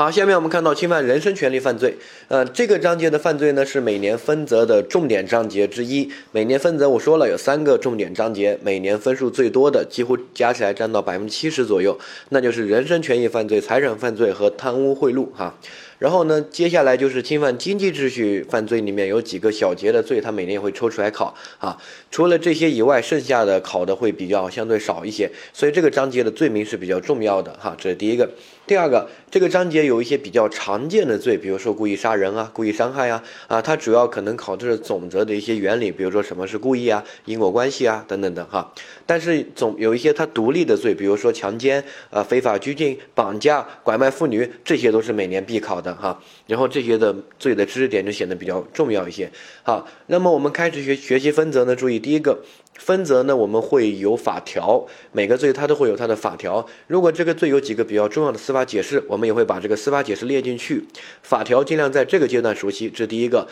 好，下面我们看到侵犯人身权利犯罪，呃，这个章节的犯罪呢是每年分则的重点章节之一。每年分则我说了有三个重点章节，每年分数最多的几乎加起来占到百分之七十左右，那就是人身权益犯罪、财产犯罪和贪污贿赂哈。然后呢，接下来就是侵犯经济秩序犯罪，里面有几个小节的罪，它每年也会抽出来考啊。除了这些以外，剩下的考的会比较相对少一些，所以这个章节的罪名是比较重要的哈。这是第一个。第二个，这个章节有一些比较常见的罪，比如说故意杀人啊、故意伤害啊，啊，它主要可能考的是总则的一些原理，比如说什么是故意啊、因果关系啊等等的哈。但是总有一些它独立的罪，比如说强奸啊、非法拘禁、绑架、拐卖妇女，这些都是每年必考的哈。然后这些的罪的知识点就显得比较重要一些。好，那么我们开始学学习分则呢，注意第一个。分则呢，我们会有法条，每个罪它都会有它的法条。如果这个罪有几个比较重要的司法解释，我们也会把这个司法解释列进去。法条尽量在这个阶段熟悉，这第一个。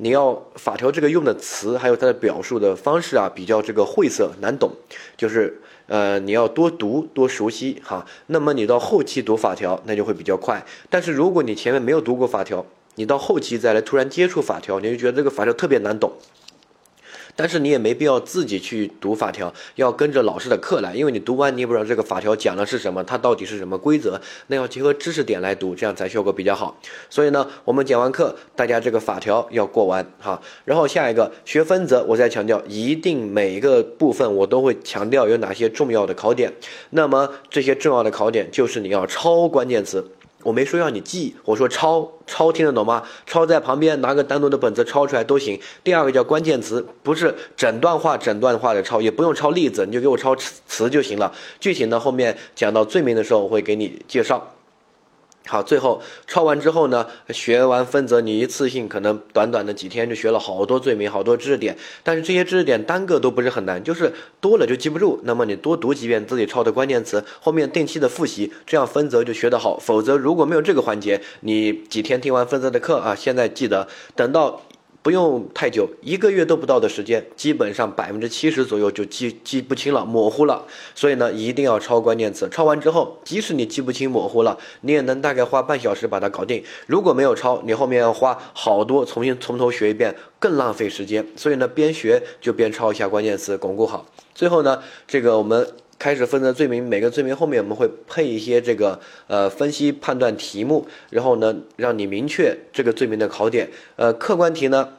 你要法条这个用的词，还有它的表述的方式啊，比较这个晦涩难懂，就是呃你要多读多熟悉哈。那么你到后期读法条，那就会比较快。但是如果你前面没有读过法条，你到后期再来突然接触法条，你就觉得这个法条特别难懂。但是你也没必要自己去读法条，要跟着老师的课来，因为你读完你也不知道这个法条讲的是什么，它到底是什么规则，那要结合知识点来读，这样才效果比较好。所以呢，我们讲完课，大家这个法条要过完哈。然后下一个学分则，我再强调，一定每一个部分我都会强调有哪些重要的考点。那么这些重要的考点就是你要抄关键词。我没说要你记，我说抄抄听得懂吗？抄在旁边拿个单独的本子抄出来都行。第二个叫关键词，不是整段话整段话的抄，也不用抄例子，你就给我抄词就行了。具体呢后面讲到罪名的时候我会给你介绍。好，最后抄完之后呢，学完分则，你一次性可能短短的几天就学了好多罪名，好多知识点。但是这些知识点单个都不是很难，就是多了就记不住。那么你多读几遍自己抄的关键词，后面定期的复习，这样分则就学得好。否则如果没有这个环节，你几天听完分则的课啊，现在记得等到。不用太久，一个月都不到的时间，基本上百分之七十左右就记记不清了，模糊了。所以呢，一定要抄关键词。抄完之后，即使你记不清、模糊了，你也能大概花半小时把它搞定。如果没有抄，你后面要花好多，重新从头学一遍，更浪费时间。所以呢，边学就边抄一下关键词，巩固好。最后呢，这个我们。开始分的罪名，每个罪名后面我们会配一些这个呃分析判断题目，然后呢让你明确这个罪名的考点。呃，客观题呢。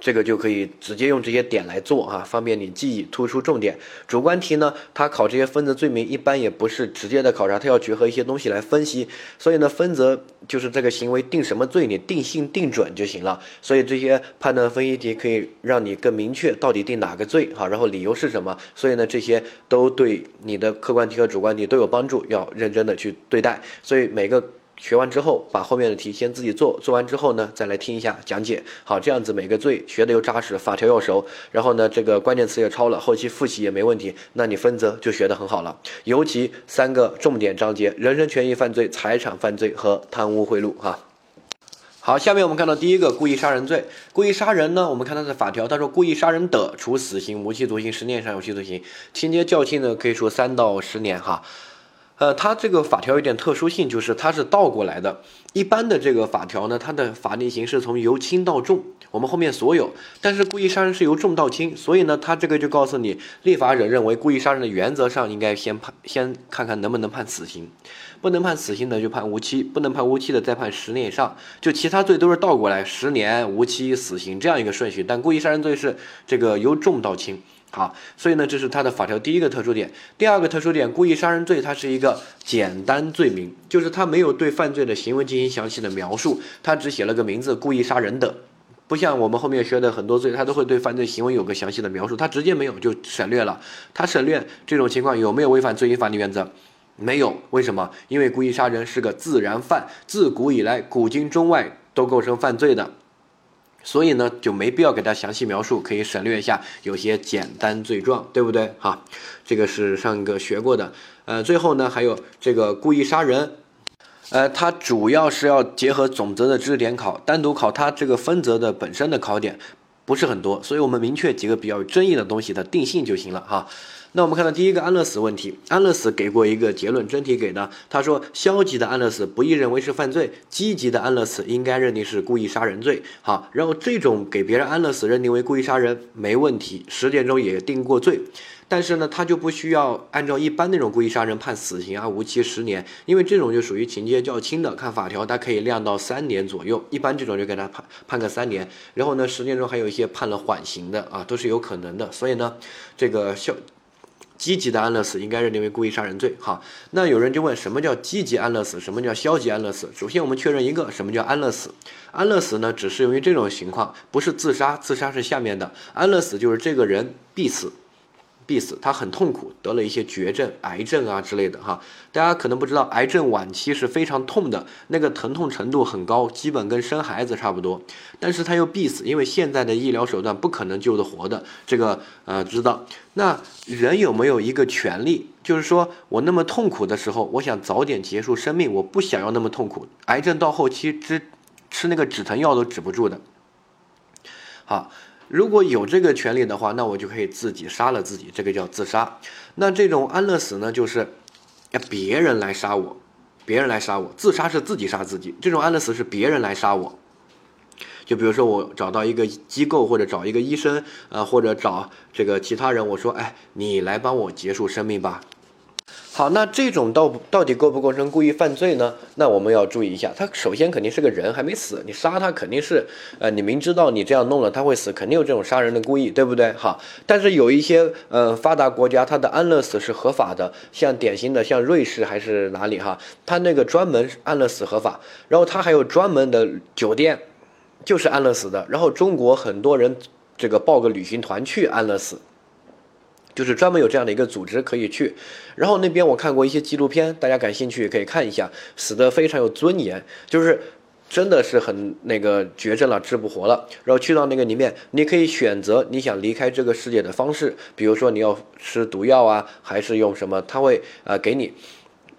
这个就可以直接用这些点来做哈，方便你记忆，突出重点。主观题呢，它考这些分则罪名一般也不是直接的考察，它要结合一些东西来分析。所以呢，分则就是这个行为定什么罪，你定性定准就行了。所以这些判断分析题可以让你更明确到底定哪个罪哈，然后理由是什么。所以呢，这些都对你的客观题和主观题都有帮助，要认真的去对待。所以每个。学完之后，把后面的题先自己做，做完之后呢，再来听一下讲解。好，这样子每个罪学的又扎实，法条又熟，然后呢，这个关键词也抄了，后期复习也没问题，那你分则就学得很好了。尤其三个重点章节：人身权益犯罪、财产犯罪和贪污贿赂。哈，好，下面我们看到第一个故意杀人罪。故意杀人呢，我们看它的法条，他说故意杀人的，处死刑、无期徒刑、十年以上有期徒刑，情节较轻的可以处三到十年。哈。呃，它这个法条有点特殊性，就是它是倒过来的。一般的这个法条呢，它的法定刑是从由轻到重，我们后面所有。但是故意杀人是由重到轻，所以呢，它这个就告诉你，立法者认为故意杀人的原则上应该先判，先看看能不能判死刑，不能判死刑的就判无期，不能判无期的再判十年以上。就其他罪都是倒过来，十年、无期、死刑这样一个顺序，但故意杀人罪是这个由重到轻。好，所以呢，这是它的法条第一个特殊点。第二个特殊点，故意杀人罪它是一个简单罪名，就是它没有对犯罪的行为进行详细的描述，它只写了个名字“故意杀人的”，不像我们后面学的很多罪，它都会对犯罪行为有个详细的描述，它直接没有就省略了。它省略这种情况有没有违反罪刑法定原则？没有，为什么？因为故意杀人是个自然犯，自古以来古今中外都构成犯罪的。所以呢，就没必要给他详细描述，可以省略一下，有些简单罪状，对不对？哈，这个是上个学过的。呃，最后呢，还有这个故意杀人，呃，它主要是要结合总则的知识点考，单独考它这个分则的本身的考点不是很多，所以我们明确几个比较有争议的东西的定性就行了哈。那我们看到第一个安乐死问题，安乐死给过一个结论，真题给的，他说消极的安乐死不宜认为是犯罪，积极的安乐死应该认定是故意杀人罪。好，然后这种给别人安乐死认定为故意杀人没问题，实践中也定过罪。但是呢，他就不需要按照一般那种故意杀人判死刑啊，无期十年，因为这种就属于情节较轻的，看法条它可以量到三年左右，一般这种就给他判判个三年。然后呢，实践中还有一些判了缓刑的啊，都是有可能的。所以呢，这个消积极的安乐死应该认定为故意杀人罪。哈，那有人就问，什么叫积极安乐死？什么叫消极安乐死？首先我们确认一个，什么叫安乐死？安乐死呢，只适用于这种情况，不是自杀，自杀是下面的，安乐死就是这个人必死。必死，他很痛苦，得了一些绝症、癌症啊之类的哈。大家可能不知道，癌症晚期是非常痛的，那个疼痛程度很高，基本跟生孩子差不多。但是他又必死，因为现在的医疗手段不可能救得活的。这个呃，知道。那人有没有一个权利，就是说我那么痛苦的时候，我想早点结束生命，我不想要那么痛苦。癌症到后期吃吃那个止疼药都止不住的。好。如果有这个权利的话，那我就可以自己杀了自己，这个叫自杀。那这种安乐死呢，就是别人来杀我，别人来杀我，自杀是自己杀自己。这种安乐死是别人来杀我，就比如说我找到一个机构或者找一个医生，呃，或者找这个其他人，我说，哎，你来帮我结束生命吧。好，那这种到到底构不构成故意犯罪呢？那我们要注意一下，他首先肯定是个人，还没死，你杀他肯定是，呃，你明知道你这样弄了他会死，肯定有这种杀人的故意，对不对？好，但是有一些呃发达国家，它的安乐死是合法的，像典型的像瑞士还是哪里哈，它那个专门安乐死合法，然后它还有专门的酒店，就是安乐死的，然后中国很多人这个报个旅行团去安乐死。就是专门有这样的一个组织可以去，然后那边我看过一些纪录片，大家感兴趣可以看一下，死的非常有尊严，就是真的是很那个绝症了，治不活了，然后去到那个里面，你可以选择你想离开这个世界的方式，比如说你要吃毒药啊，还是用什么，他会啊给你，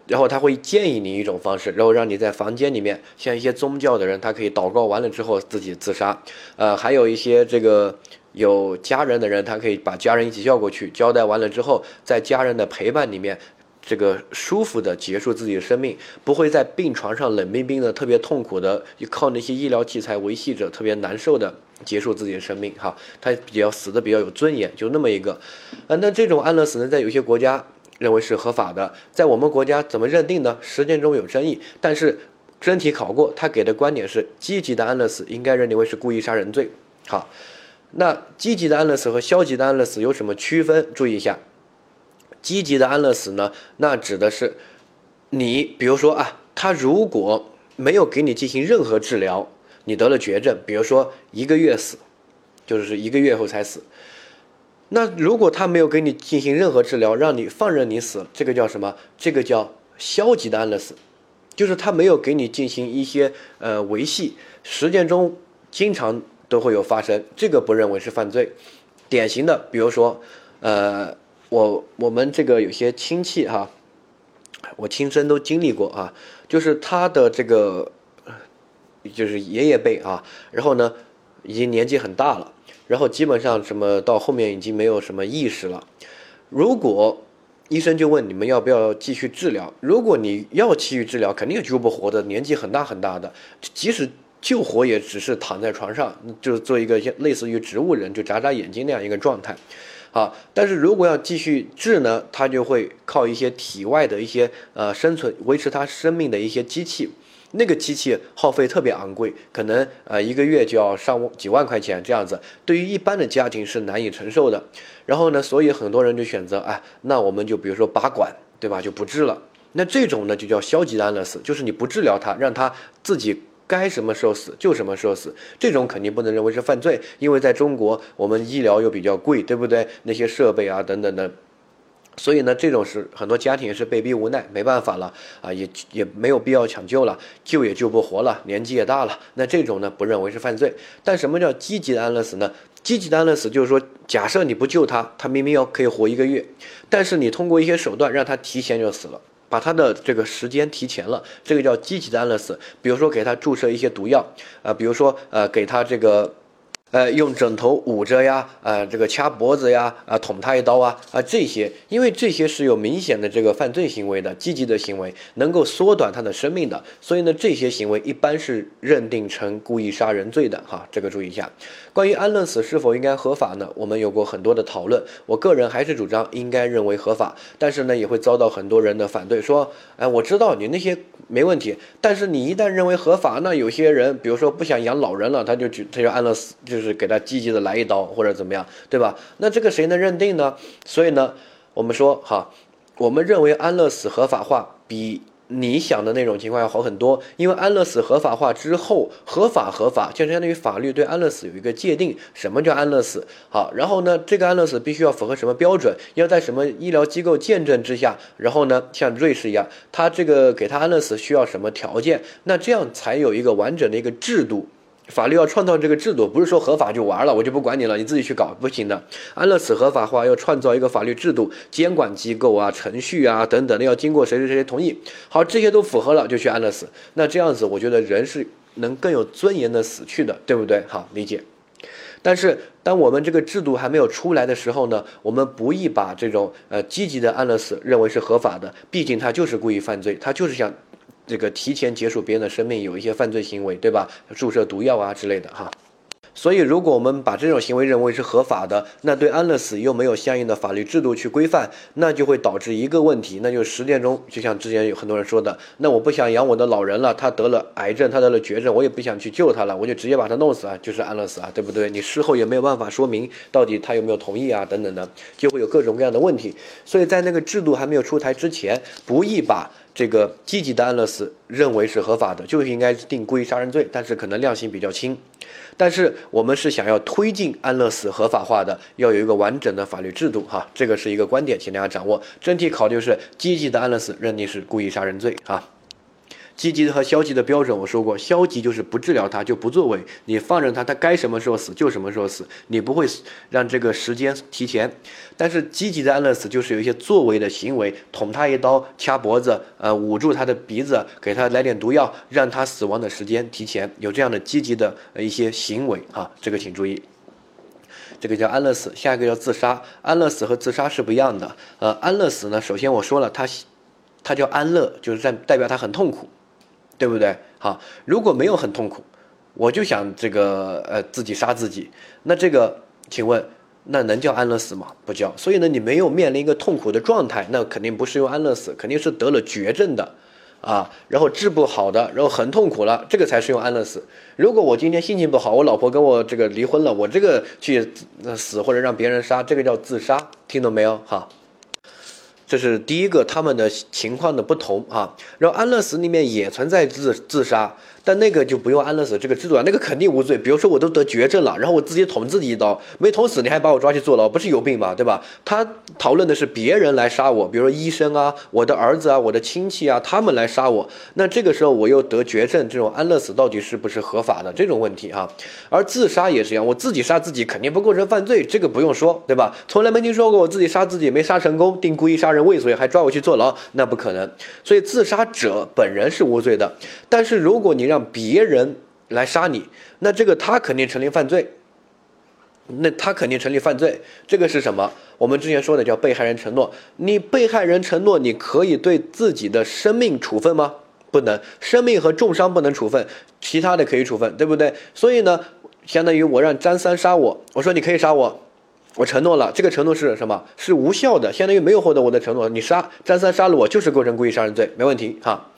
然后他会建议你一种方式，然后让你在房间里面，像一些宗教的人，他可以祷告完了之后自己自杀，呃，还有一些这个。有家人的人，他可以把家人一起叫过去，交代完了之后，在家人的陪伴里面，这个舒服的结束自己的生命，不会在病床上冷冰冰的、特别痛苦的，靠那些医疗器材维系着，特别难受的结束自己的生命。哈，他比较死的比较有尊严，就那么一个。呃，那这种安乐死呢，在有些国家认为是合法的，在我们国家怎么认定呢？实践中有争议，但是真题考过，他给的观点是积极的安乐死应该认定为是故意杀人罪。好。那积极的安乐死和消极的安乐死有什么区分？注意一下，积极的安乐死呢，那指的是你，比如说啊，他如果没有给你进行任何治疗，你得了绝症，比如说一个月死，就是一个月后才死。那如果他没有给你进行任何治疗，让你放任你死，这个叫什么？这个叫消极的安乐死，就是他没有给你进行一些呃维系，实践中经常。都会有发生，这个不认为是犯罪。典型的，比如说，呃，我我们这个有些亲戚哈，我亲身都经历过啊，就是他的这个，就是爷爷辈啊，然后呢，已经年纪很大了，然后基本上什么到后面已经没有什么意识了。如果医生就问你们要不要继续治疗，如果你要继续治疗，肯定救不活的，年纪很大很大的，即使。救活也只是躺在床上，就是做一个类似于植物人，就眨眨眼睛那样一个状态，好。但是如果要继续治呢，他就会靠一些体外的一些呃生存维持他生命的一些机器，那个机器耗费特别昂贵，可能呃一个月就要上几万块钱这样子，对于一般的家庭是难以承受的。然后呢，所以很多人就选择，哎，那我们就比如说拔管，对吧？就不治了。那这种呢就叫消极的安乐死，就是你不治疗他，让他自己。该什么时候死就什么时候死，这种肯定不能认为是犯罪，因为在中国我们医疗又比较贵，对不对？那些设备啊等等的，所以呢，这种是很多家庭也是被逼无奈，没办法了啊，也也没有必要抢救了，救也救不活了，年纪也大了，那这种呢不认为是犯罪。但什么叫积极的安乐死呢？积极的安乐死就是说，假设你不救他，他明明要可以活一个月，但是你通过一些手段让他提前就死了。把他的这个时间提前了，这个叫积极的安乐死。比如说给他注射一些毒药，啊，比如说呃给他这个呃，用枕头捂着呀，呃，这个掐脖子呀，啊，捅他一刀啊，啊，这些，因为这些是有明显的这个犯罪行为的，积极的行为，能够缩短他的生命的，所以呢，这些行为一般是认定成故意杀人罪的，哈，这个注意一下。关于安乐死是否应该合法呢？我们有过很多的讨论，我个人还是主张应该认为合法，但是呢，也会遭到很多人的反对，说，哎，我知道你那些没问题，但是你一旦认为合法，那有些人，比如说不想养老人了，他就举，他就安乐死，就是给他积极的来一刀或者怎么样，对吧？那这个谁能认定呢？所以呢，我们说哈，我们认为安乐死合法化比你想的那种情况要好很多。因为安乐死合法化之后，合法合法就相当于法律对安乐死有一个界定，什么叫安乐死？好，然后呢，这个安乐死必须要符合什么标准？要在什么医疗机构见证之下？然后呢，像瑞士一样，他这个给他安乐死需要什么条件？那这样才有一个完整的一个制度。法律要创造这个制度，不是说合法就完了，我就不管你了，你自己去搞，不行的。安乐死合法化要创造一个法律制度、监管机构啊、程序啊等等的，要经过谁谁谁同意。好，这些都符合了就去安乐死。那这样子，我觉得人是能更有尊严的死去的，对不对？好，理解。但是当我们这个制度还没有出来的时候呢，我们不宜把这种呃积极的安乐死认为是合法的，毕竟他就是故意犯罪，他就是想。这个提前结束别人的生命，有一些犯罪行为，对吧？注射毒药啊之类的，哈。所以，如果我们把这种行为认为是合法的，那对安乐死又没有相应的法律制度去规范，那就会导致一个问题，那就是十点钟，就像之前有很多人说的，那我不想养我的老人了，他得了癌症，他得了绝症，我也不想去救他了，我就直接把他弄死啊，就是安乐死啊，对不对？你事后也没有办法说明到底他有没有同意啊，等等的，就会有各种各样的问题。所以在那个制度还没有出台之前，不宜把。这个积极的安乐死认为是合法的，就应该定故意杀人罪，但是可能量刑比较轻。但是我们是想要推进安乐死合法化的，要有一个完整的法律制度，哈，这个是一个观点，请大家掌握。整体考虑是积极的安乐死认定是故意杀人罪，哈。积极的和消极的标准，我说过，消极就是不治疗它，就不作为，你放任它，它该什么时候死就什么时候死，你不会让这个时间提前。但是积极的安乐死就是有一些作为的行为，捅他一刀，掐脖子，呃，捂住他的鼻子，给他来点毒药，让他死亡的时间提前，有这样的积极的一些行为啊，这个请注意。这个叫安乐死，下一个叫自杀。安乐死和自杀是不一样的。呃，安乐死呢，首先我说了，它它叫安乐，就是在代表他很痛苦。对不对？好，如果没有很痛苦，我就想这个呃自己杀自己，那这个请问那能叫安乐死吗？不叫。所以呢，你没有面临一个痛苦的状态，那肯定不是用安乐死，肯定是得了绝症的啊，然后治不好的，然后很痛苦了，这个才是用安乐死。如果我今天心情不好，我老婆跟我这个离婚了，我这个去死或者让别人杀，这个叫自杀，听懂没有？哈。这是第一个，他们的情况的不同啊。然后安乐死里面也存在自自杀。但那个就不用安乐死这个制度啊，那个肯定无罪。比如说我都得绝症了，然后我自己捅自己一刀，没捅死，你还把我抓去坐牢，不是有病吗？对吧？他讨论的是别人来杀我，比如说医生啊、我的儿子啊、我的亲戚啊，他们来杀我。那这个时候我又得绝症，这种安乐死到底是不是合法的这种问题哈？而自杀也是一样，我自己杀自己肯定不构成犯罪，这个不用说，对吧？从来没听说过我自己杀自己没杀成功，定故意杀人未遂还抓我去坐牢，那不可能。所以自杀者本人是无罪的，但是如果你让别人来杀你，那这个他肯定成立犯罪。那他肯定成立犯罪，这个是什么？我们之前说的叫被害人承诺。你被害人承诺，你可以对自己的生命处分吗？不能，生命和重伤不能处分，其他的可以处分，对不对？所以呢，相当于我让张三杀我，我说你可以杀我，我承诺了，这个承诺是什么？是无效的，相当于没有获得我的承诺。你杀张三杀了我，就是构成故意杀人罪，没问题哈。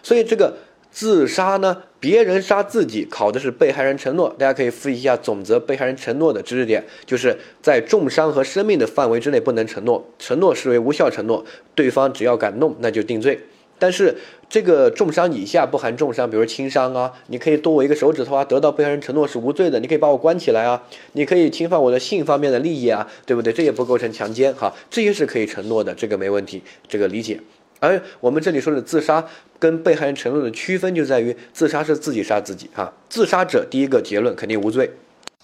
所以这个。自杀呢？别人杀自己，考的是被害人承诺。大家可以复习一下总则被害人承诺的知识点，就是在重伤和生命的范围之内不能承诺，承诺视为无效承诺。对方只要敢弄，那就定罪。但是这个重伤以下不含重伤，比如轻伤啊，你可以剁我一个手指头啊，得到被害人承诺是无罪的。你可以把我关起来啊，你可以侵犯我的性方面的利益啊，对不对？这也不构成强奸哈，这些是可以承诺的，这个没问题，这个理解。而我们这里说的自杀跟被害人承诺的区分就在于，自杀是自己杀自己哈，自杀者第一个结论肯定无罪，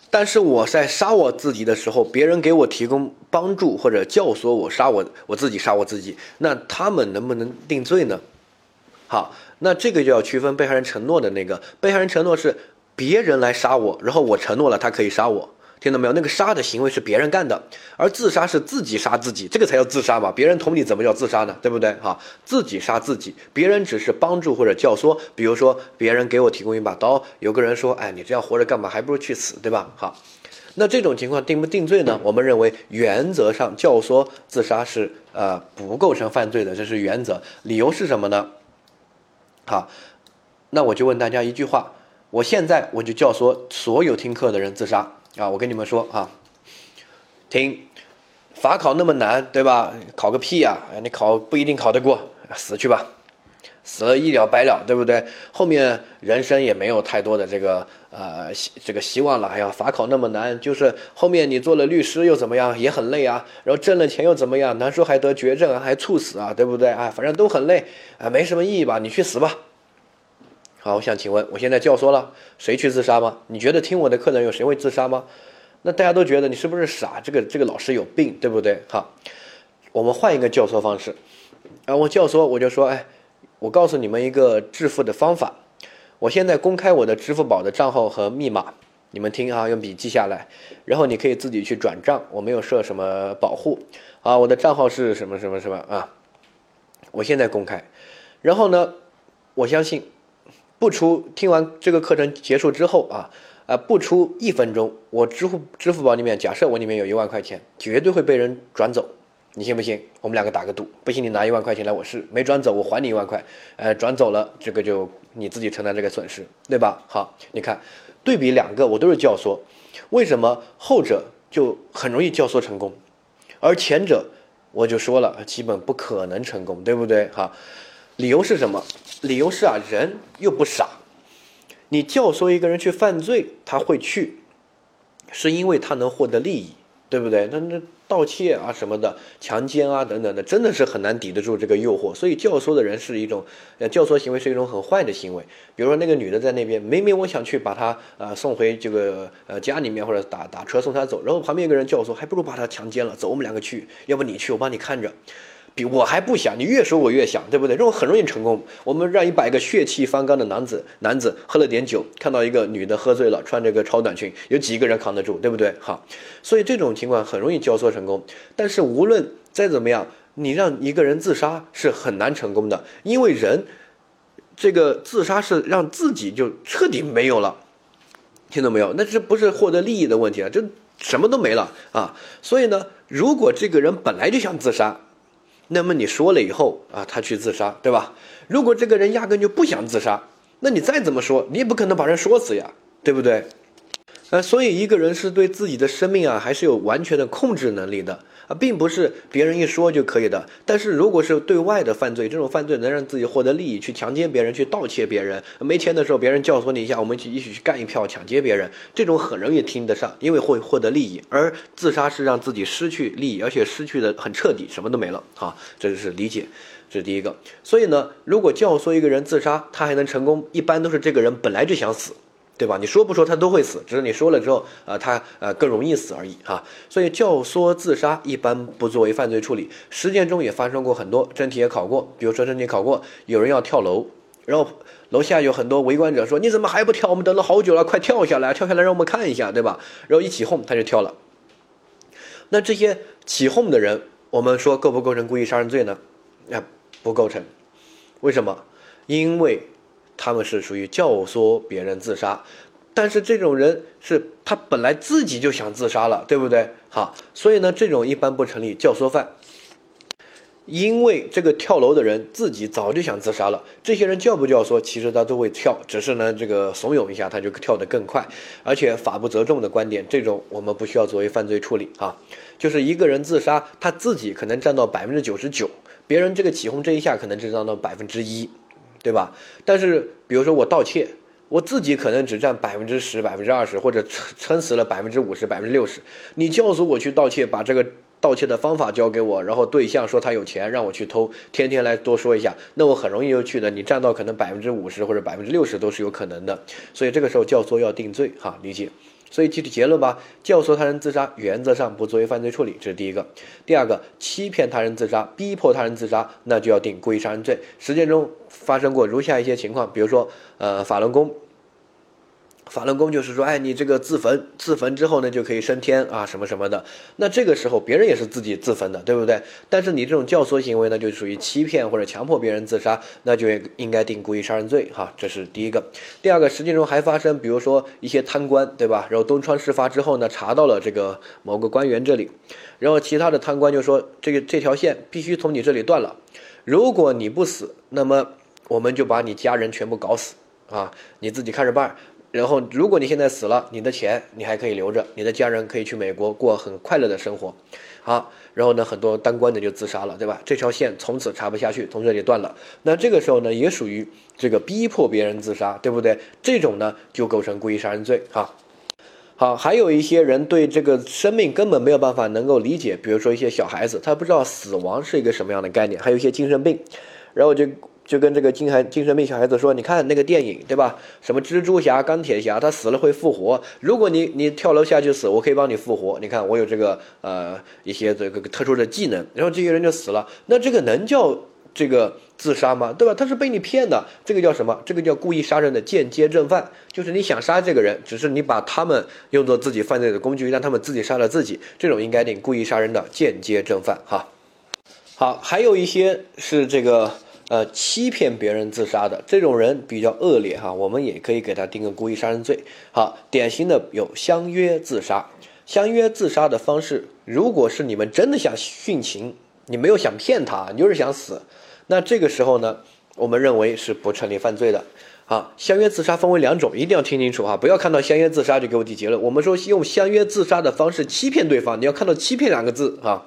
但是我在杀我自己的时候，别人给我提供帮助或者教唆我杀我，我自己杀我自己，那他们能不能定罪呢？好，那这个就要区分被害人承诺的那个，被害人承诺是别人来杀我，然后我承诺了他可以杀我。听到没有？那个杀的行为是别人干的，而自杀是自己杀自己，这个才叫自杀嘛。别人捅你怎么叫自杀呢？对不对？哈，自己杀自己，别人只是帮助或者教唆。比如说，别人给我提供一把刀，有个人说：“哎，你这样活着干嘛？还不如去死，对吧？”好，那这种情况定不定罪呢？我们认为原则上教唆自杀是呃不构成犯罪的，这是原则。理由是什么呢？好，那我就问大家一句话：我现在我就教唆所有听课的人自杀。啊，我跟你们说啊，听，法考那么难，对吧？考个屁呀！你考不一定考得过，死去吧，死了一了百了，对不对？后面人生也没有太多的这个呃这个希望了。哎呀，法考那么难，就是后面你做了律师又怎么样，也很累啊。然后挣了钱又怎么样？难说还得绝症，还猝死啊，对不对？啊，反正都很累啊，没什么意义吧？你去死吧。好，我想请问，我现在教唆了谁去自杀吗？你觉得听我的课的人有谁会自杀吗？那大家都觉得你是不是傻？这个这个老师有病，对不对？好，我们换一个教唆方式。啊，我教唆我就说，哎，我告诉你们一个致富的方法。我现在公开我的支付宝的账号和密码，你们听啊，用笔记下来，然后你可以自己去转账，我没有设什么保护。啊，我的账号是什么什么什么啊？我现在公开，然后呢，我相信。不出听完这个课程结束之后啊，啊不出一分钟，我支付支付宝里面假设我里面有一万块钱，绝对会被人转走，你信不信？我们两个打个赌，不信你拿一万块钱来我试，没转走我还你一万块，呃转走了这个就你自己承担这个损失，对吧？好，你看对比两个我都是教唆，为什么后者就很容易教唆成功，而前者我就说了基本不可能成功，对不对？哈，理由是什么？理由是啊，人又不傻，你教唆一个人去犯罪，他会去，是因为他能获得利益，对不对？那那盗窃啊什么的，强奸啊等等的，真的是很难抵得住这个诱惑。所以教唆的人是一种，呃，教唆行为是一种很坏的行为。比如说那个女的在那边，明明我想去把她呃送回这个呃家里面，或者打打车送她走，然后旁边一个人教唆，还不如把她强奸了，走，我们两个去，要不你去，我帮你看着。我还不想，你越说我越想，对不对？这种很容易成功。我们让一百个血气方刚的男子，男子喝了点酒，看到一个女的喝醉了，穿着个超短裙，有几个人扛得住，对不对？好，所以这种情况很容易教唆成功。但是无论再怎么样，你让一个人自杀是很难成功的，因为人这个自杀是让自己就彻底没有了，听到没有？那这不是获得利益的问题啊，就什么都没了啊。所以呢，如果这个人本来就想自杀，那么你说了以后啊，他去自杀，对吧？如果这个人压根就不想自杀，那你再怎么说，你也不可能把人说死呀，对不对？呃，所以一个人是对自己的生命啊，还是有完全的控制能力的。啊，并不是别人一说就可以的。但是如果是对外的犯罪，这种犯罪能让自己获得利益，去强奸别人，去盗窃别人，没钱的时候别人教唆你一下，我们去一起去干一票抢劫别人，这种很容易听得上，因为会获得利益。而自杀是让自己失去利益，而且失去的很彻底，什么都没了。啊，这就是理解，这是第一个。所以呢，如果教唆一个人自杀，他还能成功，一般都是这个人本来就想死。对吧？你说不说他都会死，只是你说了之后，呃，他呃更容易死而已哈。所以教唆自杀一般不作为犯罪处理。实践中也发生过很多，真题也考过，比如说真题考过，有人要跳楼，然后楼下有很多围观者说：“你怎么还不跳？我们等了好久了，快跳下来，跳下来让我们看一下，对吧？”然后一起哄，他就跳了。那这些起哄的人，我们说构不构成故意杀人罪呢？啊，不构成。为什么？因为。他们是属于教唆别人自杀，但是这种人是他本来自己就想自杀了，对不对？好，所以呢，这种一般不成立教唆犯，因为这个跳楼的人自己早就想自杀了。这些人教不教唆，其实他都会跳，只是呢，这个怂恿一下，他就跳得更快。而且法不责众的观点，这种我们不需要作为犯罪处理啊。就是一个人自杀，他自己可能占到百分之九十九，别人这个起哄这一下可能只占到百分之一。对吧？但是比如说我盗窃，我自己可能只占百分之十、百分之二十，或者撑撑死了百分之五十、百分之六十。你教唆我去盗窃，把这个盗窃的方法交给我，然后对象说他有钱让我去偷，天天来多说一下，那我很容易就去的。你占到可能百分之五十或者百分之六十都是有可能的。所以这个时候教唆要定罪，哈，理解。所以记住结论吧，教唆他人自杀原则上不作为犯罪处理，这是第一个。第二个，欺骗他人自杀、逼迫他人自杀，那就要定故意杀人罪。实践中发生过如下一些情况，比如说，呃，法轮功，法轮功就是说，哎，你这个自焚，自焚之后呢，就可以升天啊，什么什么的。那这个时候别人也是自己自焚的，对不对？但是你这种教唆行为呢，就属于欺骗或者强迫别人自杀，那就应该定故意杀人罪哈。这是第一个。第二个，实践中还发生，比如说一些贪官，对吧？然后东窗事发之后呢，查到了这个某个官员这里，然后其他的贪官就说，这个这条线必须从你这里断了，如果你不死，那么我们就把你家人全部搞死啊，你自己看着办。然后，如果你现在死了，你的钱你还可以留着，你的家人可以去美国过很快乐的生活。好，然后呢，很多当官的就自杀了，对吧？这条线从此查不下去，从这里断了。那这个时候呢，也属于这个逼迫别人自杀，对不对？这种呢，就构成故意杀人罪。哈，好，还有一些人对这个生命根本没有办法能够理解，比如说一些小孩子，他不知道死亡是一个什么样的概念，还有一些精神病，然后就。就跟这个精孩精神病小孩子说，你看那个电影，对吧？什么蜘蛛侠、钢铁侠，他死了会复活。如果你你跳楼下去死，我可以帮你复活。你看我有这个呃一些这个特殊的技能，然后这些人就死了。那这个能叫这个自杀吗？对吧？他是被你骗的，这个叫什么？这个叫故意杀人的间接正犯，就是你想杀这个人，只是你把他们用作自己犯罪的工具，让他们自己杀了自己，这种应该定故意杀人的间接正犯。哈，好，还有一些是这个。呃，欺骗别人自杀的这种人比较恶劣哈，我们也可以给他定个故意杀人罪。好，典型的有相约自杀，相约自杀的方式，如果是你们真的想殉情，你没有想骗他，你就是想死，那这个时候呢，我们认为是不成立犯罪的。啊，相约自杀分为两种，一定要听清楚哈，不要看到相约自杀就给我提结论。我们说用相约自杀的方式欺骗对方，你要看到欺骗两个字哈，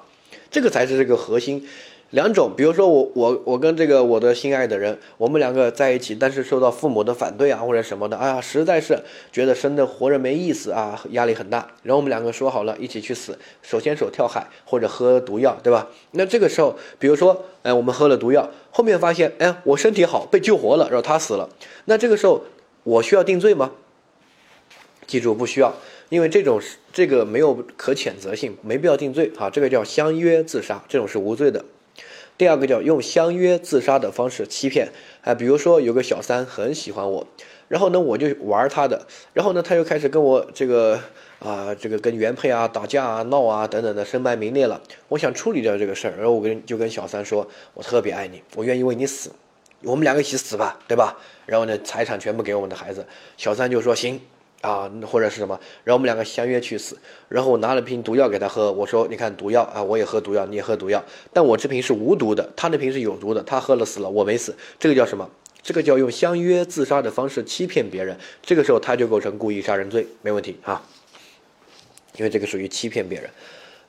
这个才是这个核心。两种，比如说我我我跟这个我的心爱的人，我们两个在一起，但是受到父母的反对啊，或者什么的，哎呀，实在是觉得生的活着没意思啊，压力很大。然后我们两个说好了一起去死，手牵手跳海或者喝毒药，对吧？那这个时候，比如说，哎，我们喝了毒药，后面发现，哎，我身体好，被救活了，然后他死了，那这个时候我需要定罪吗？记住，不需要，因为这种这个没有可谴责性，没必要定罪啊。这个叫相约自杀，这种是无罪的。第二个叫用相约自杀的方式欺骗，哎，比如说有个小三很喜欢我，然后呢我就玩他的，然后呢他又开始跟我这个啊这个跟原配啊打架啊闹啊等等的身败名裂了，我想处理掉这个事儿，然后我跟就跟小三说，我特别爱你，我愿意为你死，我们两个一起死吧，对吧？然后呢财产全部给我们的孩子，小三就说行。啊，或者是什么？然后我们两个相约去死，然后我拿了瓶毒药给他喝，我说：“你看毒药啊，我也喝毒药，你也喝毒药，但我这瓶是无毒的，他那瓶是有毒的，他喝了死了，我没死，这个叫什么？这个叫用相约自杀的方式欺骗别人，这个时候他就构成故意杀人罪，没问题啊，因为这个属于欺骗别人。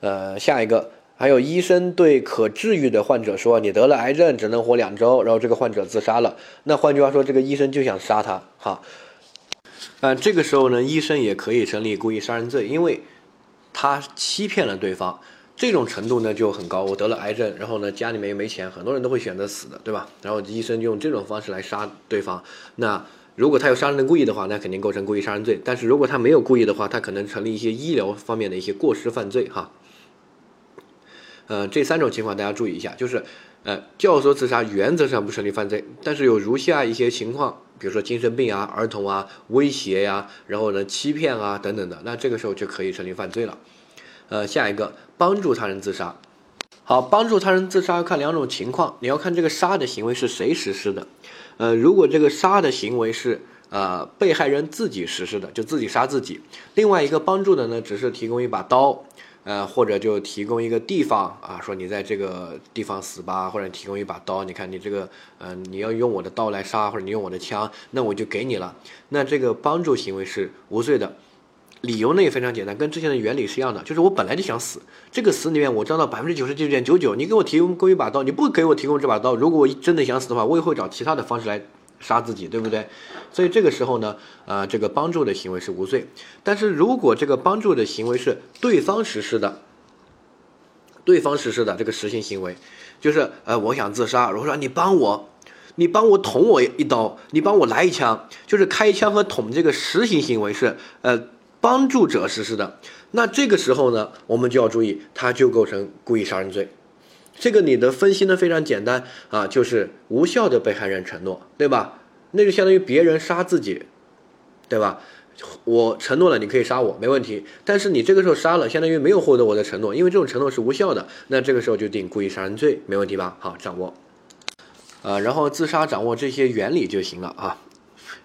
呃，下一个还有医生对可治愈的患者说：你得了癌症，只能活两周，然后这个患者自杀了，那换句话说，这个医生就想杀他，哈。啊，这个时候呢，医生也可以成立故意杀人罪，因为他欺骗了对方，这种程度呢就很高。我得了癌症，然后呢家里面又没钱，很多人都会选择死的，对吧？然后医生就用这种方式来杀对方，那如果他有杀人的故意的话，那肯定构成故意杀人罪。但是如果他没有故意的话，他可能成立一些医疗方面的一些过失犯罪，哈。呃，这三种情况大家注意一下，就是。呃，教唆自杀原则上不成立犯罪，但是有如下一些情况，比如说精神病啊、儿童啊、威胁呀，然后呢欺骗啊等等的，那这个时候就可以成立犯罪了。呃，下一个帮助他人自杀，好，帮助他人自杀要看两种情况，你要看这个杀的行为是谁实施的。呃，如果这个杀的行为是呃被害人自己实施的，就自己杀自己，另外一个帮助的呢，只是提供一把刀。呃，或者就提供一个地方啊，说你在这个地方死吧，或者提供一把刀，你看你这个，呃，你要用我的刀来杀，或者你用我的枪，那我就给你了。那这个帮助行为是无罪的，理由呢也非常简单，跟之前的原理是一样的，就是我本来就想死，这个死里面我占到百分之九十九点九九，你给我提供一把刀，你不给我提供这把刀，如果我真的想死的话，我也会找其他的方式来。杀自己，对不对？所以这个时候呢，呃，这个帮助的行为是无罪。但是如果这个帮助的行为是对方实施的，对方实施的这个实行行为，就是呃，我想自杀，我说你帮我，你帮我捅我一刀，你帮我来一枪，就是开枪和捅这个实行行为是呃帮助者实施的。那这个时候呢，我们就要注意，他就构成故意杀人罪。这个你的分析呢非常简单啊，就是无效的被害人承诺，对吧？那就相当于别人杀自己，对吧？我承诺了你可以杀我，没问题。但是你这个时候杀了，相当于没有获得我的承诺，因为这种承诺是无效的。那这个时候就定故意杀人罪，没问题吧？好，掌握。呃，然后自杀掌握这些原理就行了啊。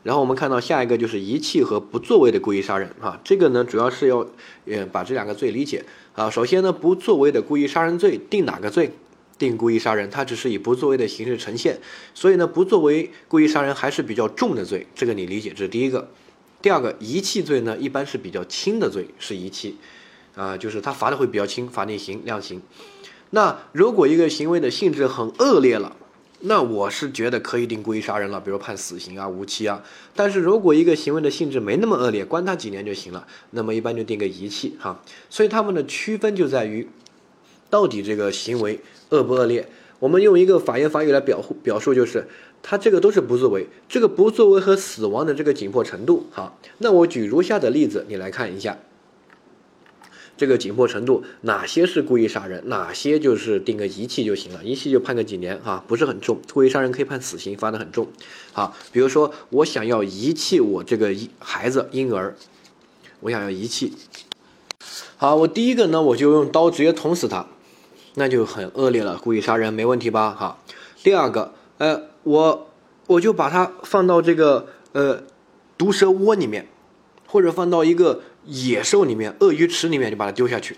然后我们看到下一个就是遗弃和不作为的故意杀人啊，这个呢主要是要呃把这两个罪理解啊。首先呢，不作为的故意杀人罪定哪个罪？定故意杀人，它只是以不作为的形式呈现，所以呢，不作为故意杀人还是比较重的罪，这个你理解，这是第一个。第二个，遗弃罪呢，一般是比较轻的罪，是遗弃，啊，就是他罚的会比较轻，法定刑量刑。那如果一个行为的性质很恶劣了，那我是觉得可以定故意杀人了，比如判死刑啊、无期啊。但是如果一个行为的性质没那么恶劣，关他几年就行了，那么一般就定个遗弃哈。所以他们的区分就在于，到底这个行为。恶不恶劣？我们用一个法言法语来表表述，就是他这个都是不作为，这个不作为和死亡的这个紧迫程度。好，那我举如下的例子，你来看一下，这个紧迫程度，哪些是故意杀人，哪些就是定个遗弃就行了，遗弃就判个几年啊，不是很重。故意杀人可以判死刑，罚的很重。好，比如说我想要遗弃我这个孩子婴儿，我想要遗弃。好，我第一个呢，我就用刀直接捅死他。那就很恶劣了，故意杀人没问题吧？哈，第二个，呃，我我就把它放到这个呃毒蛇窝里面，或者放到一个野兽里面、鳄鱼池里面，就把它丢下去。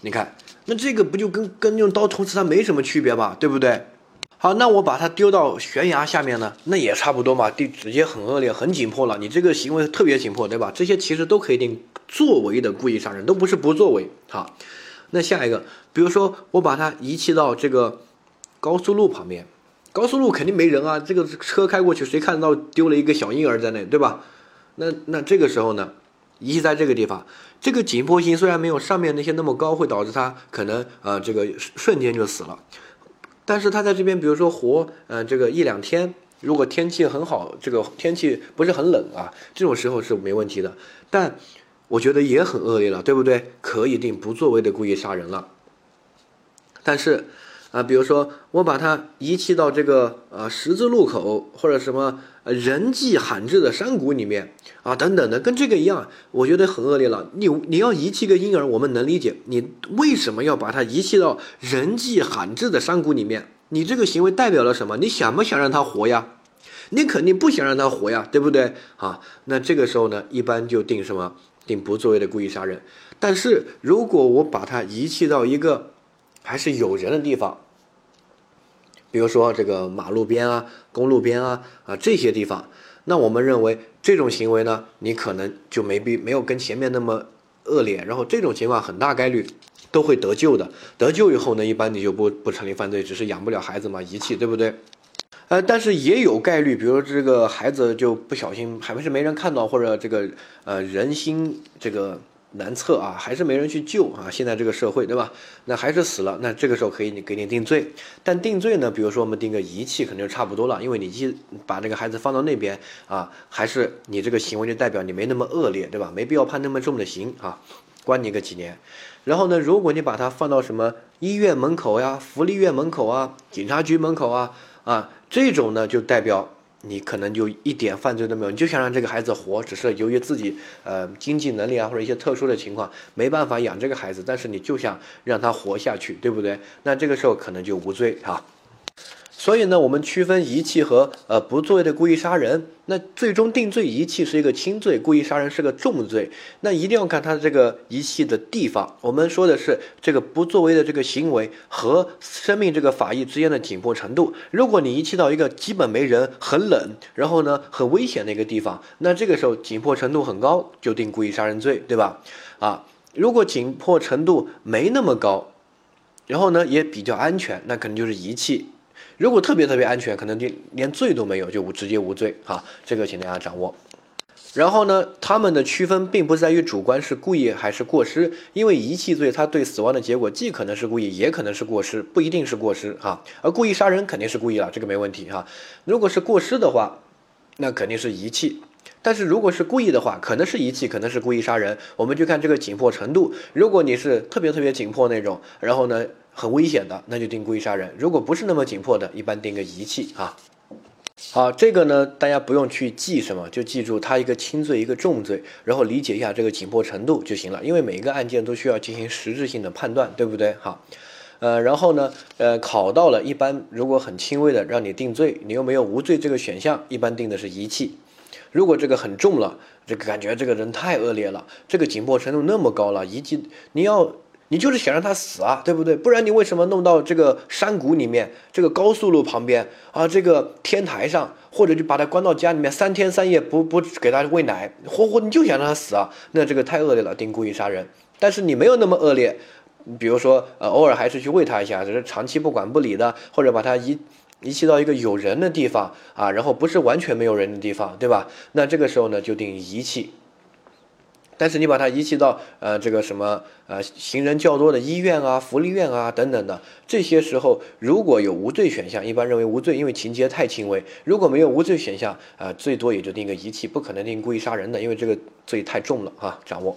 你看，那这个不就跟跟用刀捅死它没什么区别吧？对不对？好，那我把它丢到悬崖下面呢，那也差不多嘛，地直接很恶劣、很紧迫了。你这个行为特别紧迫，对吧？这些其实都可以定作为的故意杀人，都不是不作为。好。那下一个，比如说我把它遗弃到这个高速路旁边，高速路肯定没人啊，这个车开过去，谁看到丢了一个小婴儿在那，对吧？那那这个时候呢，遗弃在这个地方，这个紧迫性虽然没有上面那些那么高，会导致他可能呃这个瞬间就死了，但是他在这边，比如说活呃这个一两天，如果天气很好，这个天气不是很冷啊，这种时候是没问题的，但。我觉得也很恶劣了，对不对？可以定不作为的故意杀人了。但是，啊，比如说我把它遗弃到这个呃十字路口或者什么呃人迹罕至的山谷里面啊，等等的，跟这个一样，我觉得很恶劣了。你你要遗弃个婴儿，我们能理解，你为什么要把它遗弃到人迹罕至的山谷里面？你这个行为代表了什么？你想不想让他活呀？你肯定不想让他活呀，对不对？啊，那这个时候呢，一般就定什么？定不作为的故意杀人，但是如果我把它遗弃到一个还是有人的地方，比如说这个马路边啊、公路边啊啊这些地方，那我们认为这种行为呢，你可能就没必没有跟前面那么恶劣，然后这种情况很大概率都会得救的。得救以后呢，一般你就不不成立犯罪，只是养不了孩子嘛，遗弃，对不对？呃，但是也有概率，比如说这个孩子就不小心，还是没人看到，或者这个呃人心这个难测啊，还是没人去救啊。现在这个社会，对吧？那还是死了，那这个时候可以你给你定罪。但定罪呢，比如说我们定个遗弃，可能就差不多了，因为你一把那个孩子放到那边啊，还是你这个行为就代表你没那么恶劣，对吧？没必要判那么重的刑啊，关你个几年。然后呢，如果你把它放到什么医院门口呀、福利院门口啊、警察局门口啊啊。这种呢，就代表你可能就一点犯罪都没有，你就想让这个孩子活，只是由于自己呃经济能力啊或者一些特殊的情况没办法养这个孩子，但是你就想让他活下去，对不对？那这个时候可能就无罪哈。所以呢，我们区分遗弃和呃不作为的故意杀人。那最终定罪，遗弃是一个轻罪，故意杀人是个重罪。那一定要看他这个遗弃的地方。我们说的是这个不作为的这个行为和生命这个法益之间的紧迫程度。如果你遗弃到一个基本没人、很冷，然后呢很危险的一个地方，那这个时候紧迫程度很高，就定故意杀人罪，对吧？啊，如果紧迫程度没那么高，然后呢也比较安全，那可能就是遗弃。如果特别特别安全，可能连连罪都没有，就无直接无罪哈。这个请大家掌握。然后呢，他们的区分并不在于主观是故意还是过失，因为遗弃罪它对死亡的结果既可能是故意，也可能是过失，不一定是过失哈。而故意杀人肯定是故意了，这个没问题哈。如果是过失的话，那肯定是遗弃。但是如果是故意的话，可能是遗弃，可能是故意杀人，我们就看这个紧迫程度。如果你是特别特别紧迫那种，然后呢？很危险的，那就定故意杀人；如果不是那么紧迫的，一般定个遗弃啊。好，这个呢，大家不用去记什么，就记住它一个轻罪一个重罪，然后理解一下这个紧迫程度就行了。因为每一个案件都需要进行实质性的判断，对不对？好，呃，然后呢，呃，考到了，一般如果很轻微的让你定罪，你又没有无罪这个选项，一般定的是遗弃。如果这个很重了，这个感觉这个人太恶劣了，这个紧迫程度那么高了，遗弃你要。你就是想让他死啊，对不对？不然你为什么弄到这个山谷里面，这个高速路旁边啊，这个天台上，或者就把他关到家里面三天三夜不不给他喂奶，活活你就想让他死啊？那这个太恶劣了，定故意杀人。但是你没有那么恶劣，比如说呃偶尔还是去喂他一下，只是长期不管不理的，或者把他遗遗弃到一个有人的地方啊，然后不是完全没有人的地方，对吧？那这个时候呢就定遗弃。但是你把它遗弃到呃这个什么呃行人较多的医院啊、福利院啊等等的这些时候，如果有无罪选项，一般认为无罪，因为情节太轻微；如果没有无罪选项啊，最多也就定个遗弃，不可能定故意杀人的，因为这个罪太重了哈，掌握。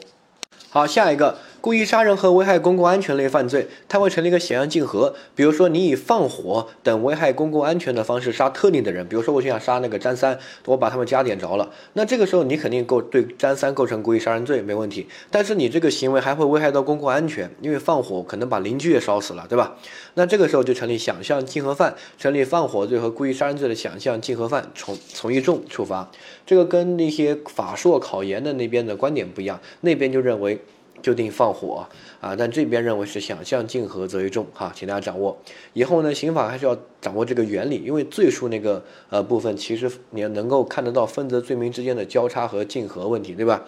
好，下一个故意杀人和危害公共安全类犯罪，它会成立一个显象竞合。比如说，你以放火等危害公共安全的方式杀特定的人，比如说我就想杀那个张三，我把他们家点着了，那这个时候你肯定构对张三构成故意杀人罪，没问题。但是你这个行为还会危害到公共安全，因为放火可能把邻居也烧死了，对吧？那这个时候就成立想象竞合犯，成立放火罪和故意杀人罪的想象竞合犯，从从一重处罚。这个跟那些法硕考研的那边的观点不一样，那边就认为。就定放火啊，但这边认为是想象竞合则为重哈，请大家掌握。以后呢，刑法还是要掌握这个原理，因为罪数那个呃部分，其实你能够看得到分则罪名之间的交叉和竞合问题，对吧？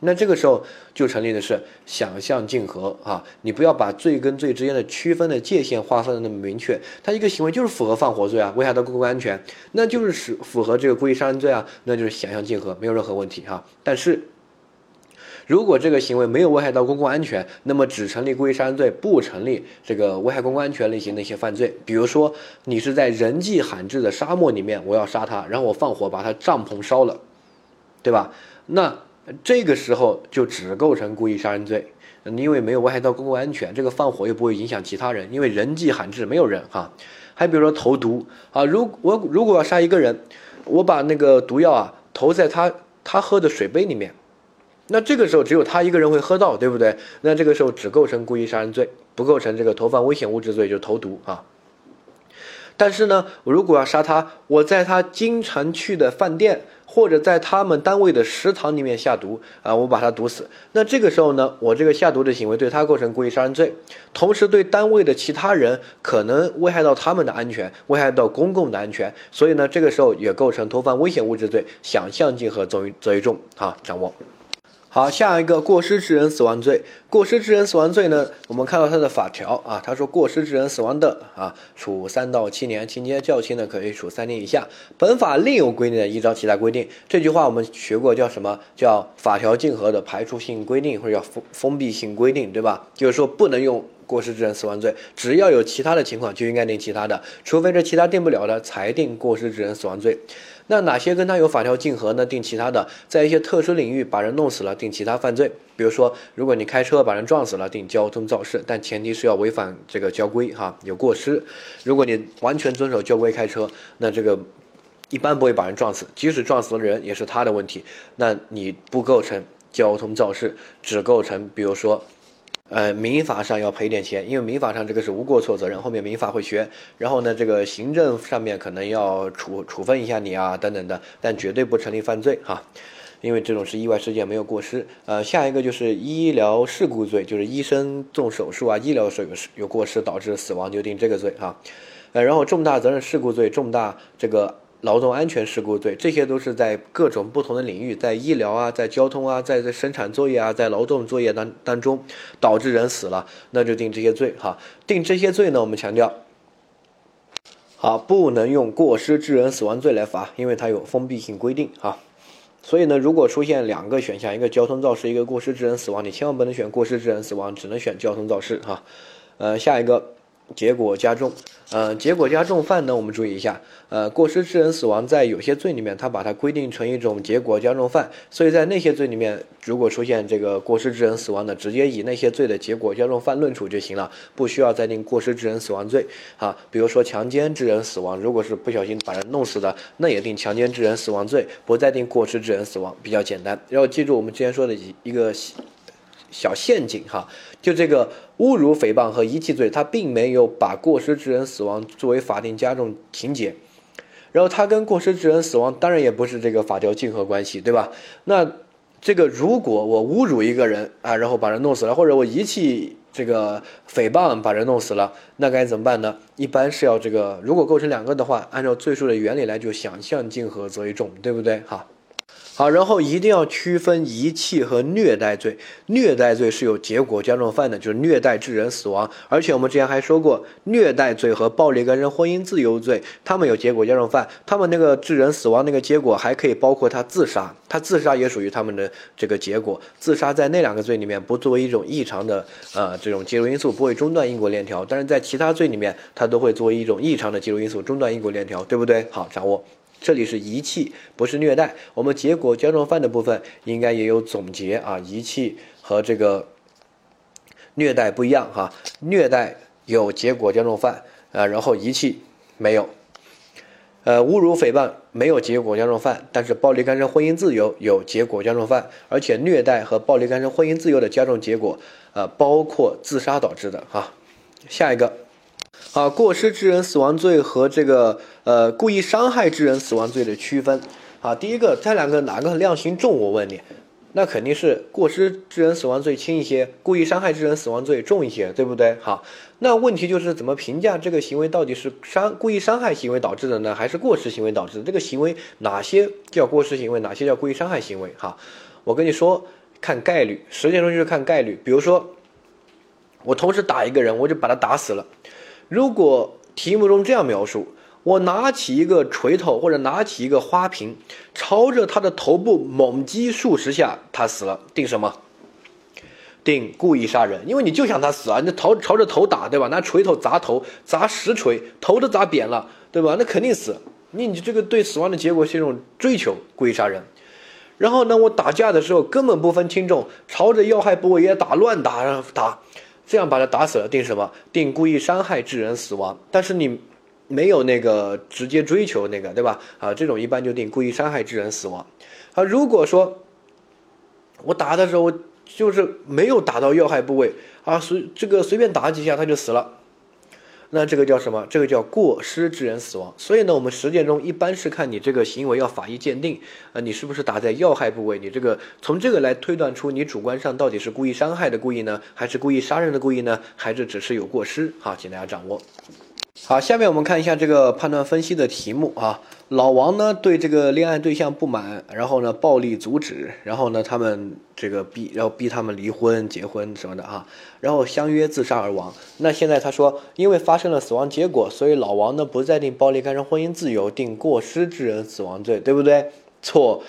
那这个时候就成立的是想象竞合啊，你不要把罪跟罪之间的区分的界限划分的那么明确，它一个行为就是符合放火罪啊，危害到公共安全，那就是使符合这个故意杀人罪啊，那就是想象竞合，没有任何问题哈。但是。如果这个行为没有危害到公共安全，那么只成立故意杀人罪，不成立这个危害公共安全类型的一些犯罪。比如说，你是在人迹罕至的沙漠里面，我要杀他，然后我放火把他帐篷烧了，对吧？那这个时候就只构成故意杀人罪，因为没有危害到公共安全，这个放火又不会影响其他人，因为人迹罕至没有人哈。还比如说投毒啊，如我如果要杀一个人，我把那个毒药啊投在他他喝的水杯里面。那这个时候只有他一个人会喝到，对不对？那这个时候只构成故意杀人罪，不构成这个投放危险物质罪，就是投毒啊。但是呢，我如果要杀他，我在他经常去的饭店或者在他们单位的食堂里面下毒啊，我把他毒死。那这个时候呢，我这个下毒的行为对他构成故意杀人罪，同时对单位的其他人可能危害到他们的安全，危害到公共的安全，所以呢，这个时候也构成投放危险物质罪，想象竞合则为则为重啊，掌握。好，下一个过失致人死亡罪。过失致人死亡罪呢，我们看到它的法条啊，他说过失致人死亡的啊，处三到七年，情节较轻的可以处三年以下。本法另有规定的，依照其他规定。这句话我们学过，叫什么叫法条竞合的排除性规定，或者叫封封闭性规定，对吧？就是说不能用过失致人死亡罪，只要有其他的情况就应该定其他的，除非这其他定不了的才定过失致人死亡罪。那哪些跟他有法条竞合呢？定其他的，在一些特殊领域把人弄死了，定其他犯罪。比如说，如果你开车把人撞死了，定交通肇事，但前提是要违反这个交规哈，有过失。如果你完全遵守交规开车，那这个一般不会把人撞死，即使撞死了人也是他的问题，那你不构成交通肇事，只构成比如说。呃，民法上要赔点钱，因为民法上这个是无过错责任，后面民法会学。然后呢，这个行政上面可能要处处分一下你啊，等等的，但绝对不成立犯罪哈，因为这种是意外事件，没有过失。呃，下一个就是医疗事故罪，就是医生做手术啊，医疗时有有过失导致死亡就定这个罪哈。呃，然后重大责任事故罪，重大这个。劳动安全事故罪，这些都是在各种不同的领域，在医疗啊，在交通啊，在在生产作业啊，在劳动作业当当中导致人死了，那就定这些罪哈。定这些罪呢，我们强调，好，不能用过失致人死亡罪来罚，因为它有封闭性规定哈。所以呢，如果出现两个选项，一个交通肇事，一个过失致人死亡，你千万不能选过失致人死亡，只能选交通肇事哈。呃，下一个。结果加重，呃，结果加重犯呢，我们注意一下，呃，过失致人死亡在有些罪里面，它把它规定成一种结果加重犯，所以在那些罪里面，如果出现这个过失致人死亡的，直接以那些罪的结果加重犯论处就行了，不需要再定过失致人死亡罪啊。比如说强奸致人死亡，如果是不小心把人弄死的，那也定强奸致人死亡罪，不再定过失致人死亡，比较简单。要记住我们之前说的一一个。小陷阱哈，就这个侮辱、诽谤和遗弃罪，他并没有把过失致人死亡作为法定加重情节，然后他跟过失致人死亡当然也不是这个法条竞合关系，对吧？那这个如果我侮辱一个人啊，然后把人弄死了，或者我遗弃这个诽谤把人弄死了，那该怎么办呢？一般是要这个，如果构成两个的话，按照罪数的原理来，就想象竞合则为重，对不对？哈。好，然后一定要区分遗弃和虐待罪。虐待罪是有结果加重犯的，就是虐待致人死亡。而且我们之前还说过，虐待罪和暴力干涉婚姻自由罪，他们有结果加重犯，他们那个致人死亡那个结果还可以包括他自杀，他自杀也属于他们的这个结果。自杀在那两个罪里面不作为一种异常的呃这种介入因素，不会中断因果链条，但是在其他罪里面，它都会作为一种异常的介入因素，中断因果链条，对不对？好，掌握。这里是遗弃，不是虐待。我们结果加重犯的部分应该也有总结啊，遗弃和这个虐待不一样哈。虐待有结果加重犯啊，然后遗弃没有。呃，侮辱诽谤没有结果加重犯，但是暴力干涉婚姻自由有结果加重犯，而且虐待和暴力干涉婚姻自由的加重结果，呃，包括自杀导致的哈。下一个。啊，过失致人死亡罪和这个呃故意伤害致人死亡罪的区分啊，第一个，这两个哪个量刑重？我问你，那肯定是过失致人死亡罪轻一些，故意伤害致人死亡罪重一些，对不对？好，那问题就是怎么评价这个行为到底是伤故意伤害行为导致的呢，还是过失行为导致的？这个行为哪些叫过失行为，哪些叫故意伤害行为？哈，我跟你说，看概率，实践中就是看概率。比如说，我同时打一个人，我就把他打死了。如果题目中这样描述，我拿起一个锤头或者拿起一个花瓶，朝着他的头部猛击数十下，他死了，定什么？定故意杀人，因为你就想他死啊，你朝朝着头打，对吧？拿锤头砸头，砸实锤，头都砸扁了，对吧？那肯定死。你你这个对死亡的结果是一种追求，故意杀人。然后呢，我打架的时候根本不分轻重，朝着要害部位也打，乱打打。这样把他打死了，定什么？定故意伤害致人死亡。但是你没有那个直接追求那个，对吧？啊，这种一般就定故意伤害致人死亡。啊，如果说我打的时候就是没有打到要害部位啊，随这个随便打几下他就死了。那这个叫什么？这个叫过失致人死亡。所以呢，我们实践中一般是看你这个行为要法医鉴定，呃，你是不是打在要害部位？你这个从这个来推断出你主观上到底是故意伤害的故意呢，还是故意杀人的故意呢？还是只是有过失？哈，请大家掌握。好，下面我们看一下这个判断分析的题目啊。老王呢对这个恋爱对象不满，然后呢暴力阻止，然后呢他们这个逼要逼他们离婚、结婚什么的啊，然后相约自杀而亡。那现在他说，因为发生了死亡结果，所以老王呢不再定暴力干涉婚姻自由，定过失致人死亡罪，对不对？错。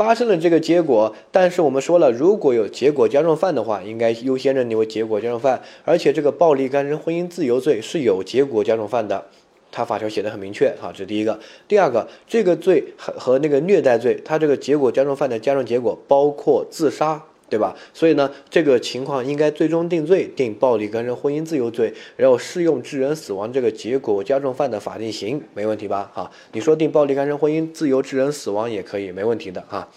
发生了这个结果，但是我们说了，如果有结果加重犯的话，应该优先认定为结果加重犯。而且这个暴力干涉婚姻自由罪是有结果加重犯的，他法条写的很明确，哈，这是第一个。第二个，这个罪和和那个虐待罪，他这个结果加重犯的加重结果包括自杀。对吧？所以呢，这个情况应该最终定罪，定暴力干涉婚姻自由罪，然后适用致人死亡这个结果加重犯的法定刑，没问题吧？哈，你说定暴力干涉婚姻自由致人死亡也可以，没问题的哈。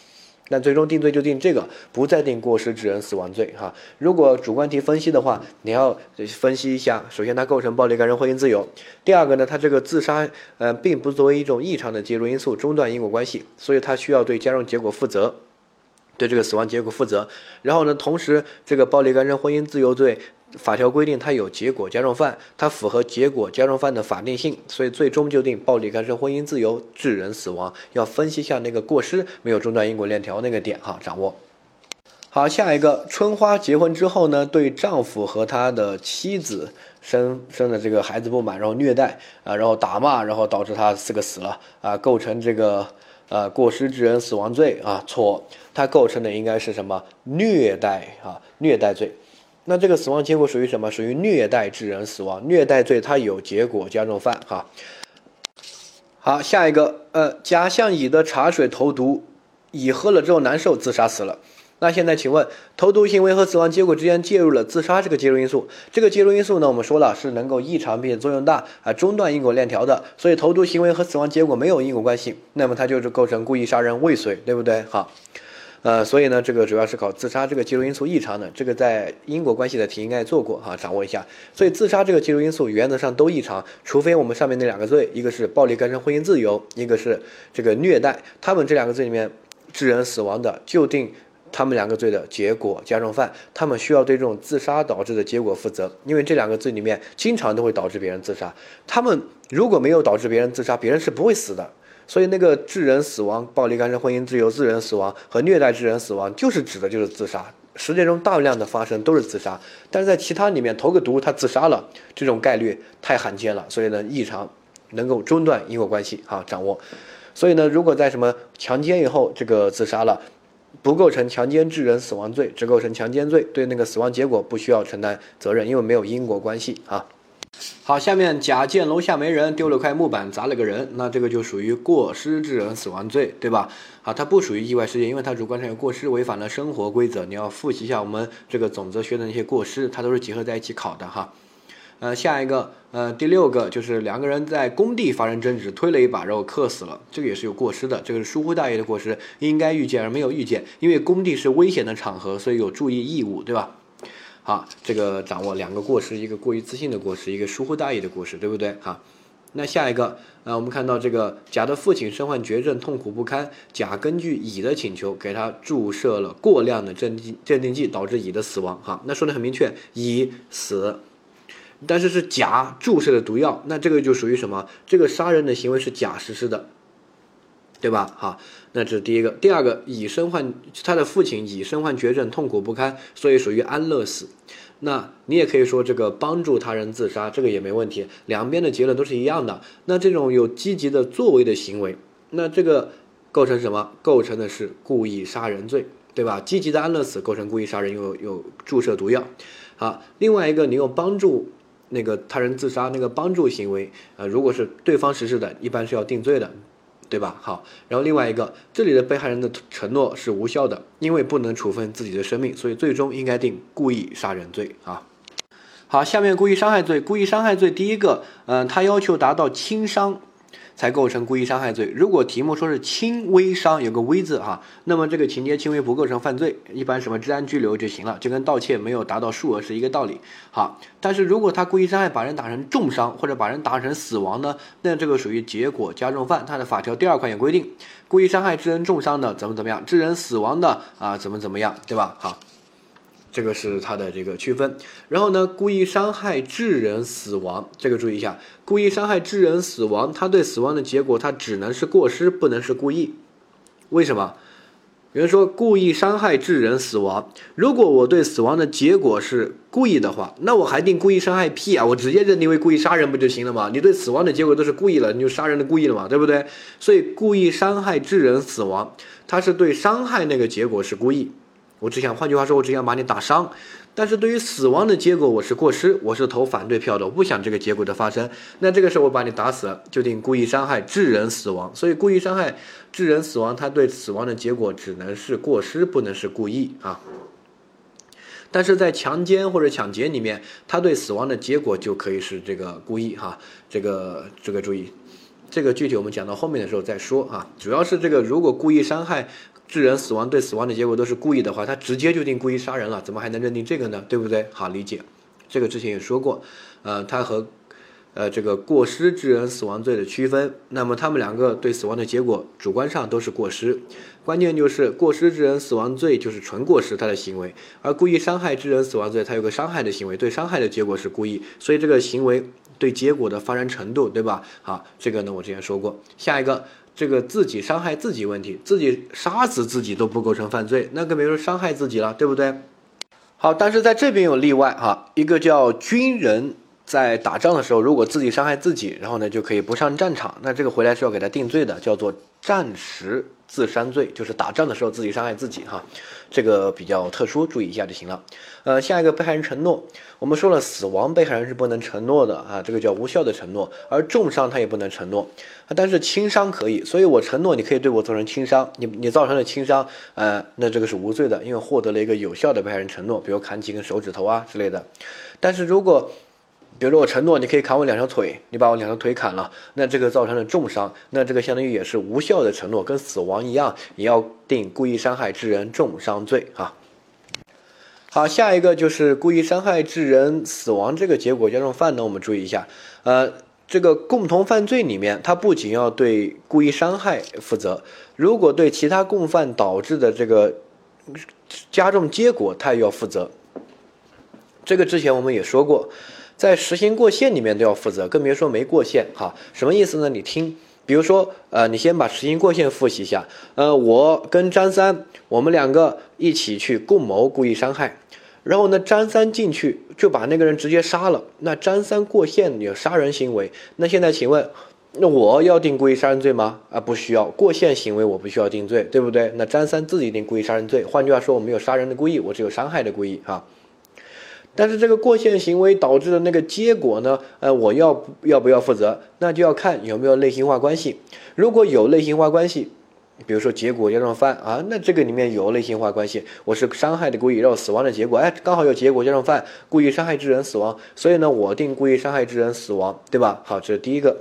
但最终定罪就定这个，不再定过失致人死亡罪哈。如果主观题分析的话，你要分析一下，首先它构成暴力干涉婚姻自由，第二个呢，它这个自杀呃并不作为一种异常的介入因素中断因果关系，所以它需要对加重结果负责。对这个死亡结果负责，然后呢，同时这个暴力干涉婚姻自由罪法条规定它有结果加重犯，它符合结果加重犯的法定性，所以最终就定暴力干涉婚姻自由致人死亡。要分析一下那个过失没有中断因果链条那个点哈，掌握。好，下一个春花结婚之后呢，对丈夫和他的妻子生生的这个孩子不满，然后虐待啊，然后打骂，然后导致他四个死了啊，构成这个。呃，过失致人死亡罪啊，错，它构成的应该是什么？虐待啊，虐待罪。那这个死亡结果属于什么？属于虐待致人死亡，虐待罪它有结果加重犯哈。好，下一个，呃，甲向乙的茶水投毒，乙喝了之后难受，自杀死了。那现在请问，投毒行为和死亡结果之间介入了自杀这个介入因素，这个介入因素呢，我们说了是能够异常并且作用大啊，中断因果链条的，所以投毒行为和死亡结果没有因果关系，那么它就是构成故意杀人未遂，对不对？好。呃，所以呢，这个主要是考自杀这个介入因素异常的，这个在因果关系的题应该做过哈，掌握一下。所以自杀这个介入因素原则上都异常，除非我们上面那两个罪，一个是暴力干涉婚姻自由，一个是这个虐待，他们这两个罪里面致人死亡的，就定他们两个罪的结果加重犯，他们需要对这种自杀导致的结果负责，因为这两个罪里面经常都会导致别人自杀，他们如果没有导致别人自杀，别人是不会死的。所以那个致人死亡、暴力干涉婚姻自由、致人死亡和虐待致人死亡，就是指的就是自杀。实践中大量的发生都是自杀，但是在其他里面投个毒他自杀了，这种概率太罕见了，所以呢异常能够中断因果关系哈掌握。所以呢如果在什么强奸以后这个自杀了，不构成强奸致人死亡罪，只构成强奸罪，对那个死亡结果不需要承担责任，因为没有因果关系啊。好，下面甲见楼下没人，丢了块木板砸了个人，那这个就属于过失致人死亡罪，对吧？好，它不属于意外事件，因为它主观上有过失，违反了生活规则。你要复习一下我们这个总则学的那些过失，它都是结合在一起考的哈。呃，下一个，呃，第六个就是两个人在工地发生争执，推了一把，然后磕死了，这个也是有过失的，这个是疏忽大意的过失，应该预见而没有预见，因为工地是危险的场合，所以有注意义务，对吧？好，这个掌握两个过失，一个过于自信的过失，一个疏忽大意的过失，对不对？哈，那下一个，呃，我们看到这个甲的父亲身患绝症，痛苦不堪，甲根据乙的请求，给他注射了过量的镇定镇定剂，导致乙的死亡。哈，那说的很明确，乙死，但是是甲注射的毒药，那这个就属于什么？这个杀人的行为是甲实施的。对吧？好，那这是第一个。第二个，乙身患他的父亲乙身患绝症，痛苦不堪，所以属于安乐死。那你也可以说这个帮助他人自杀，这个也没问题。两边的结论都是一样的。那这种有积极的作为的行为，那这个构成什么？构成的是故意杀人罪，对吧？积极的安乐死构成故意杀人，有有注射毒药。好，另外一个，你又帮助那个他人自杀，那个帮助行为，呃，如果是对方实施的，一般是要定罪的。对吧？好，然后另外一个，这里的被害人的承诺是无效的，因为不能处分自己的生命，所以最终应该定故意杀人罪啊。好，下面故意伤害罪，故意伤害罪第一个，嗯，他要求达到轻伤。才构成故意伤害罪。如果题目说是轻微伤，有个微字哈，那么这个情节轻微不构成犯罪，一般什么治安拘留就行了，就跟盗窃没有达到数额是一个道理。好，但是如果他故意伤害把人打成重伤或者把人打成死亡呢，那这个属于结果加重犯。它的法条第二款有规定，故意伤害致人重伤的怎么怎么样，致人死亡的啊怎么怎么样，对吧？好。这个是它的这个区分，然后呢，故意伤害致人死亡，这个注意一下，故意伤害致人死亡，他对死亡的结果，他只能是过失，不能是故意。为什么？有人说故意伤害致人死亡，如果我对死亡的结果是故意的话，那我还定故意伤害屁啊？我直接认定为故意杀人不就行了吗？你对死亡的结果都是故意了，你就杀人的故意了嘛，对不对？所以故意伤害致人死亡，他是对伤害那个结果是故意。我只想，换句话说，我只想把你打伤，但是对于死亡的结果，我是过失，我是投反对票的，我不想这个结果的发生。那这个时候我把你打死了，就定故意伤害致人死亡。所以故意伤害致人死亡，他对死亡的结果只能是过失，不能是故意啊。但是在强奸或者抢劫里面，他对死亡的结果就可以是这个故意哈。这个这个注意，这个具体我们讲到后面的时候再说啊。主要是这个，如果故意伤害。致人死亡对死亡的结果都是故意的话，他直接就定故意杀人了，怎么还能认定这个呢？对不对？好理解，这个之前也说过，呃，他和呃这个过失致人死亡罪的区分，那么他们两个对死亡的结果主观上都是过失，关键就是过失致人死亡罪就是纯过失他的行为，而故意伤害致人死亡罪它有个伤害的行为，对伤害的结果是故意，所以这个行为对结果的发展程度，对吧？好，这个呢我之前说过，下一个。这个自己伤害自己问题，自己杀死自己都不构成犯罪，那更别说伤害自己了，对不对？好，但是在这边有例外哈，一个叫军人在打仗的时候，如果自己伤害自己，然后呢就可以不上战场，那这个回来是要给他定罪的，叫做战时自伤罪，就是打仗的时候自己伤害自己哈，这个比较特殊，注意一下就行了。呃，下一个被害人承诺，我们说了，死亡被害人是不能承诺的啊，这个叫无效的承诺，而重伤他也不能承诺，但是轻伤可以，所以我承诺你可以对我造成轻伤，你你造成了轻伤，呃，那这个是无罪的，因为获得了一个有效的被害人承诺，比如砍几根手指头啊之类的。但是如果比如说我承诺你可以砍我两条腿，你把我两条腿砍了，那这个造成了重伤，那这个相当于也是无效的承诺，跟死亡一样，也要定故意伤害致人重伤罪啊。好，下一个就是故意伤害致人死亡这个结果加重犯呢，我们注意一下，呃，这个共同犯罪里面，它不仅要对故意伤害负责，如果对其他共犯导致的这个加重结果，它也要负责。这个之前我们也说过。在实行过线里面都要负责，更别说没过线哈。什么意思呢？你听，比如说，呃，你先把实行过线复习一下。呃，我跟张三，我们两个一起去共谋故意伤害，然后呢，张三进去就把那个人直接杀了。那张三过线有杀人行为，那现在请问，那我要定故意杀人罪吗？啊，不需要，过线行为我不需要定罪，对不对？那张三自己定故意杀人罪。换句话说，我没有杀人的故意，我只有伤害的故意哈。但是这个过线行为导致的那个结果呢？呃，我要要不要负责？那就要看有没有类型化关系。如果有类型化关系，比如说结果加重犯啊，那这个里面有类型化关系，我是伤害的故意，然后死亡的结果，哎，刚好有结果加重犯，故意伤害致人死亡，所以呢，我定故意伤害致人死亡，对吧？好，这是第一个。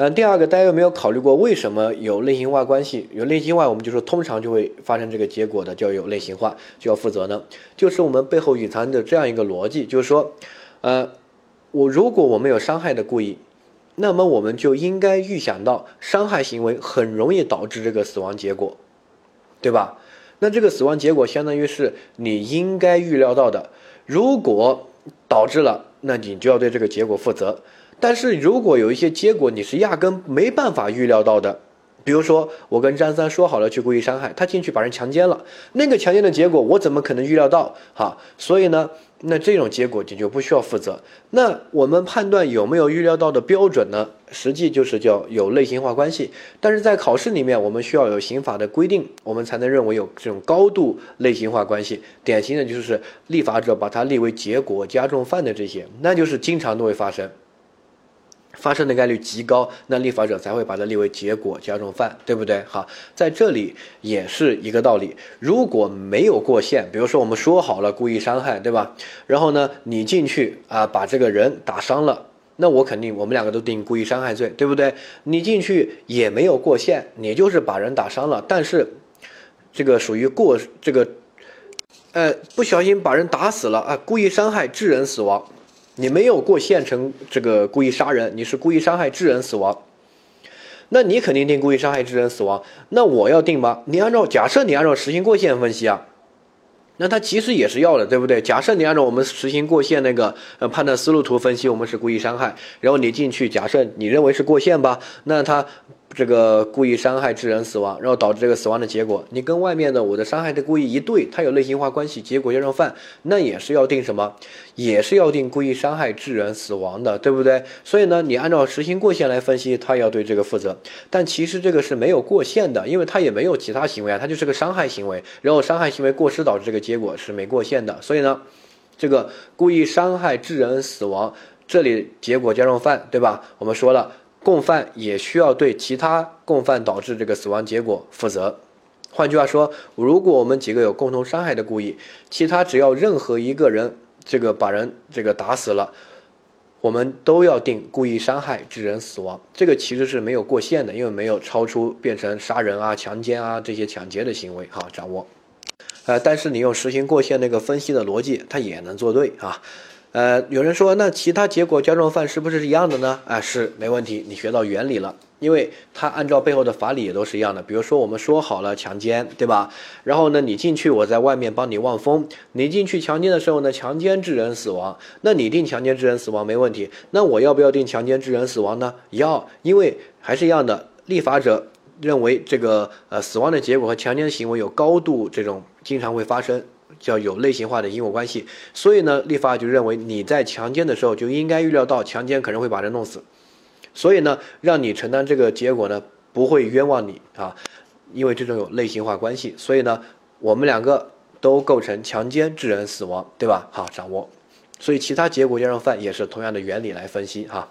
嗯，第二个，大家有没有考虑过为什么有类型化关系？有类型化，我们就说通常就会发生这个结果的，叫有类型化，就要负责呢？就是我们背后隐藏的这样一个逻辑，就是说，呃，我如果我们有伤害的故意，那么我们就应该预想到伤害行为很容易导致这个死亡结果，对吧？那这个死亡结果相当于是你应该预料到的，如果导致了，那你就要对这个结果负责。但是如果有一些结果你是压根没办法预料到的，比如说我跟张三说好了去故意伤害他进去把人强奸了，那个强奸的结果我怎么可能预料到？哈，所以呢，那这种结果你就不需要负责。那我们判断有没有预料到的标准呢？实际就是叫有类型化关系。但是在考试里面，我们需要有刑法的规定，我们才能认为有这种高度类型化关系。典型的就是立法者把它立为结果加重犯的这些，那就是经常都会发生。发生的概率极高，那立法者才会把它列为结果加重犯，对不对？好，在这里也是一个道理。如果没有过线，比如说我们说好了故意伤害，对吧？然后呢，你进去啊，把这个人打伤了，那我肯定我们两个都定故意伤害罪，对不对？你进去也没有过线，你就是把人打伤了，但是这个属于过这个，呃，不小心把人打死了啊，故意伤害致人死亡。你没有过线成这个故意杀人，你是故意伤害致人死亡，那你肯定定故意伤害致人死亡。那我要定吗？你按照假设你按照实行过线分析啊，那他其实也是要的，对不对？假设你按照我们实行过线那个呃判断思路图分析，我们是故意伤害，然后你进去，假设你认为是过线吧，那他。这个故意伤害致人死亡，然后导致这个死亡的结果，你跟外面的我的伤害的故意一对，它有类型化关系，结果加重犯，那也是要定什么？也是要定故意伤害致人死亡的，对不对？所以呢，你按照实行过线来分析，他要对这个负责。但其实这个是没有过线的，因为他也没有其他行为啊，他就是个伤害行为，然后伤害行为过失导致这个结果是没过线的。所以呢，这个故意伤害致人死亡，这里结果加重犯，对吧？我们说了。共犯也需要对其他共犯导致这个死亡结果负责。换句话说，如果我们几个有共同伤害的故意，其他只要任何一个人这个把人这个打死了，我们都要定故意伤害致人死亡。这个其实是没有过线的，因为没有超出变成杀人啊、强奸啊这些抢劫的行为。哈，掌握。呃，但是你用实行过线那个分析的逻辑，它也能做对啊。呃，有人说，那其他结果加重犯是不是一样的呢？啊，是没问题，你学到原理了，因为它按照背后的法理也都是一样的。比如说，我们说好了强奸，对吧？然后呢，你进去，我在外面帮你望风。你进去强奸的时候呢，强奸致人死亡，那你定强奸致人死亡没问题。那我要不要定强奸致人死亡呢？要，因为还是一样的，立法者认为这个呃死亡的结果和强奸的行为有高度这种经常会发生。叫有类型化的因果关系，所以呢，立法就认为你在强奸的时候就应该预料到强奸可能会把人弄死，所以呢，让你承担这个结果呢，不会冤枉你啊，因为这种有类型化关系，所以呢，我们两个都构成强奸致人死亡，对吧？好，掌握。所以其他结果加上犯也是同样的原理来分析哈。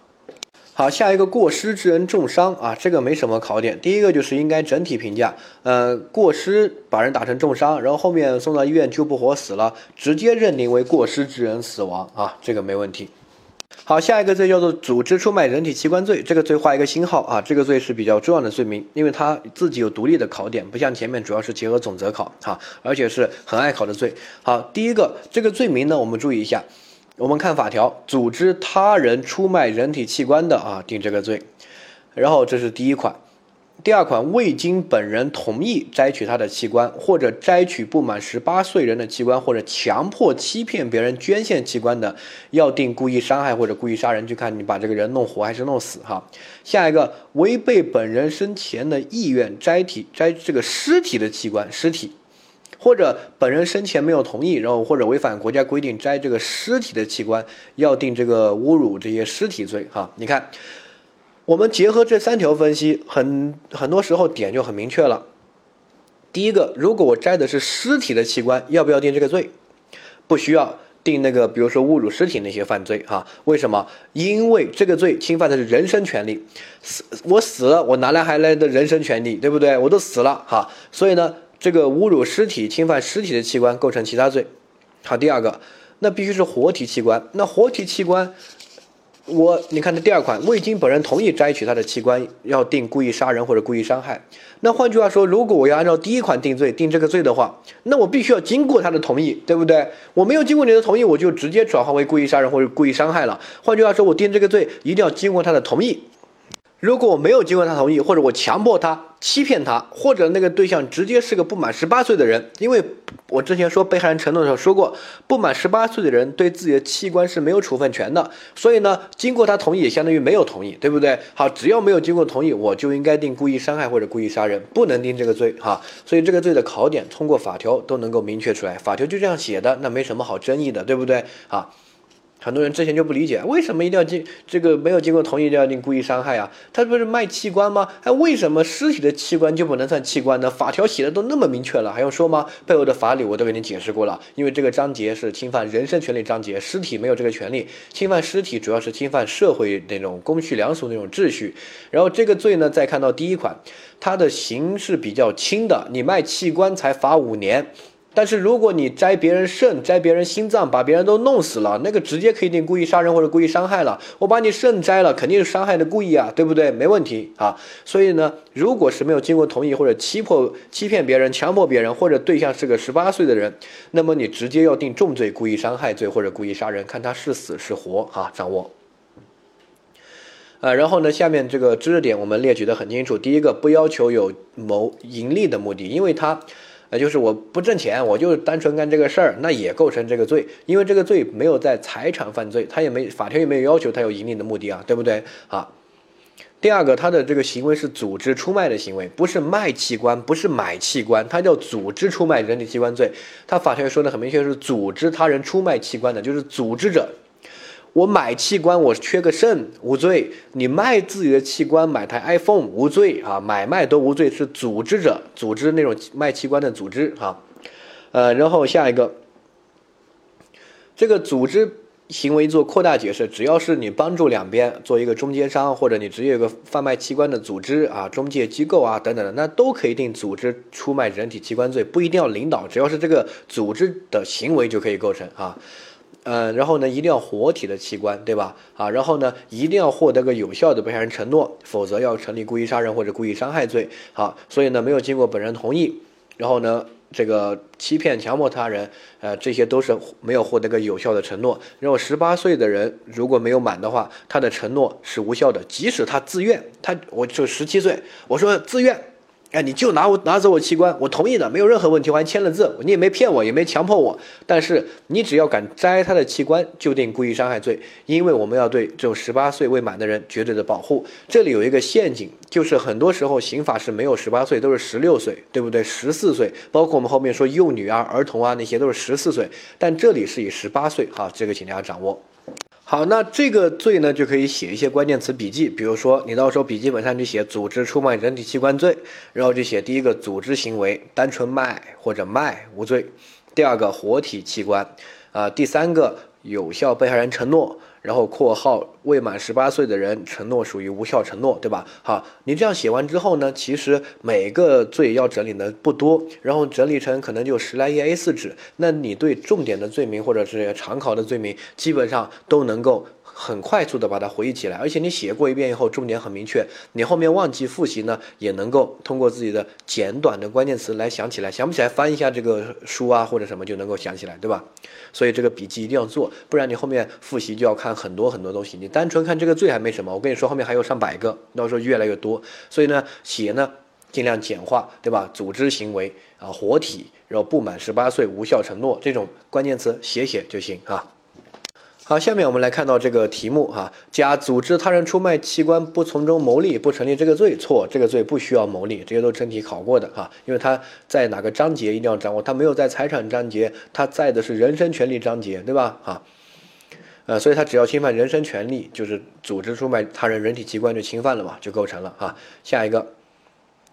好，下一个过失致人重伤啊，这个没什么考点。第一个就是应该整体评价，呃，过失把人打成重伤，然后后面送到医院救不活死了，直接认定为过失致人死亡啊，这个没问题。好，下一个罪叫做组织出卖人体器官罪，这个罪画一个星号啊，这个罪是比较重要的罪名，因为它自己有独立的考点，不像前面主要是结合总则考哈，而且是很爱考的罪。好，第一个这个罪名呢，我们注意一下。我们看法条，组织他人出卖人体器官的啊，定这个罪。然后这是第一款，第二款未经本人同意摘取他的器官，或者摘取不满十八岁人的器官，或者强迫欺骗别人捐献器官的，要定故意伤害或者故意杀人，就看你把这个人弄活还是弄死哈。下一个，违背本人生前的意愿摘体摘这个尸体的器官，尸体。或者本人生前没有同意，然后或者违反国家规定摘这个尸体的器官，要定这个侮辱这些尸体罪哈。你看，我们结合这三条分析，很很多时候点就很明确了。第一个，如果我摘的是尸体的器官，要不要定这个罪？不需要定那个，比如说侮辱尸体那些犯罪哈。为什么？因为这个罪侵犯的是人身权利，死我死了，我哪来还来的人身权利，对不对？我都死了哈，所以呢。这个侮辱尸体、侵犯尸体的器官构成其他罪。好，第二个，那必须是活体器官。那活体器官，我你看这第二款，未经本人同意摘取他的器官，要定故意杀人或者故意伤害。那换句话说，如果我要按照第一款定罪，定这个罪的话，那我必须要经过他的同意，对不对？我没有经过你的同意，我就直接转化为故意杀人或者故意伤害了。换句话说，我定这个罪一定要经过他的同意。如果我没有经过他同意，或者我强迫他、欺骗他，或者那个对象直接是个不满十八岁的人，因为我之前说被害人承诺的时候说过，不满十八岁的人对自己的器官是没有处分权的，所以呢，经过他同意也相当于没有同意，对不对？好，只要没有经过同意，我就应该定故意伤害或者故意杀人，不能定这个罪哈。所以这个罪的考点通过法条都能够明确出来，法条就这样写的，那没什么好争议的，对不对？啊。很多人之前就不理解，为什么一定要经这个没有经过同意就要定故意伤害啊？他不是卖器官吗？哎，为什么尸体的器官就不能算器官呢？法条写的都那么明确了，还用说吗？背后的法理我都给你解释过了。因为这个章节是侵犯人身权利章节，尸体没有这个权利，侵犯尸体主要是侵犯社会那种公序良俗那种秩序。然后这个罪呢，再看到第一款，它的刑是比较轻的，你卖器官才罚五年。但是如果你摘别人肾、摘别人心脏，把别人都弄死了，那个直接可以定故意杀人或者故意伤害了。我把你肾摘了，肯定是伤害的故意啊，对不对？没问题啊。所以呢，如果是没有经过同意或者欺迫、欺骗别人、强迫别人，或者对象是个十八岁的人，那么你直接要定重罪故意伤害罪或者故意杀人，看他是死是活啊，掌握。呃，然后呢，下面这个知识点我们列举的很清楚。第一个，不要求有谋盈利的目的，因为他。那就是我不挣钱，我就单纯干这个事儿，那也构成这个罪，因为这个罪没有在财产犯罪，他也没法条也没有要求他有盈利的目的啊，对不对啊？第二个，他的这个行为是组织出卖的行为，不是卖器官，不是买器官，他叫组织出卖人体器官罪，他法条说的很明确，是组织他人出卖器官的，就是组织者。我买器官，我缺个肾无罪；你卖自己的器官，买台 iPhone 无罪啊，买卖都无罪，是组织者组织那种卖器官的组织啊。呃，然后下一个，这个组织行为做扩大解释，只要是你帮助两边做一个中间商，或者你直接有个贩卖器官的组织啊、中介机构啊等等的，那都可以定组织出卖人体器官罪，不一定要领导，只要是这个组织的行为就可以构成啊。嗯，然后呢，一定要活体的器官，对吧？啊，然后呢，一定要获得个有效的被害人承诺，否则要成立故意杀人或者故意伤害罪。好，所以呢，没有经过本人同意，然后呢，这个欺骗、强迫他人，呃，这些都是没有获得个有效的承诺。然后十八岁的人如果没有满的话，他的承诺是无效的，即使他自愿，他我就十七岁，我说自愿。哎，你就拿我拿走我器官，我同意的，没有任何问题，我还签了字，你也没骗我，也没强迫我。但是你只要敢摘他的器官，就定故意伤害罪，因为我们要对这种十八岁未满的人绝对的保护。这里有一个陷阱，就是很多时候刑法是没有十八岁，都是十六岁，对不对？十四岁，包括我们后面说幼女啊、儿童啊，那些都是十四岁，但这里是以十八岁哈，这个请大家掌握。好，那这个罪呢，就可以写一些关键词笔记，比如说你到时候笔记本上就写组织出卖人体器官罪，然后就写第一个组织行为，单纯卖或者卖无罪；第二个活体器官，啊，第三个有效被害人承诺。然后括号未满十八岁的人承诺属于无效承诺，对吧？好，你这样写完之后呢，其实每个罪要整理的不多，然后整理成可能就十来页 A 四纸，那你对重点的罪名或者是常考的罪名，基本上都能够。很快速的把它回忆起来，而且你写过一遍以后，重点很明确，你后面忘记复习呢，也能够通过自己的简短的关键词来想起来，想不起来翻一下这个书啊或者什么就能够想起来，对吧？所以这个笔记一定要做，不然你后面复习就要看很多很多东西。你单纯看这个罪还没什么，我跟你说后面还有上百个，到时候越来越多。所以呢，写呢尽量简化，对吧？组织行为啊，活体，然后不满十八岁无效承诺这种关键词写写就行啊。好，下面我们来看到这个题目哈，甲组织他人出卖器官不从中牟利，不成立这个罪，错，这个罪不需要牟利，这些都真题考过的哈，因为他在哪个章节一定要掌握，他没有在财产章节，他在的是人身权利章节，对吧？哈，呃，所以他只要侵犯人身权利，就是组织出卖他人人体器官就侵犯了嘛，就构成了哈。下一个，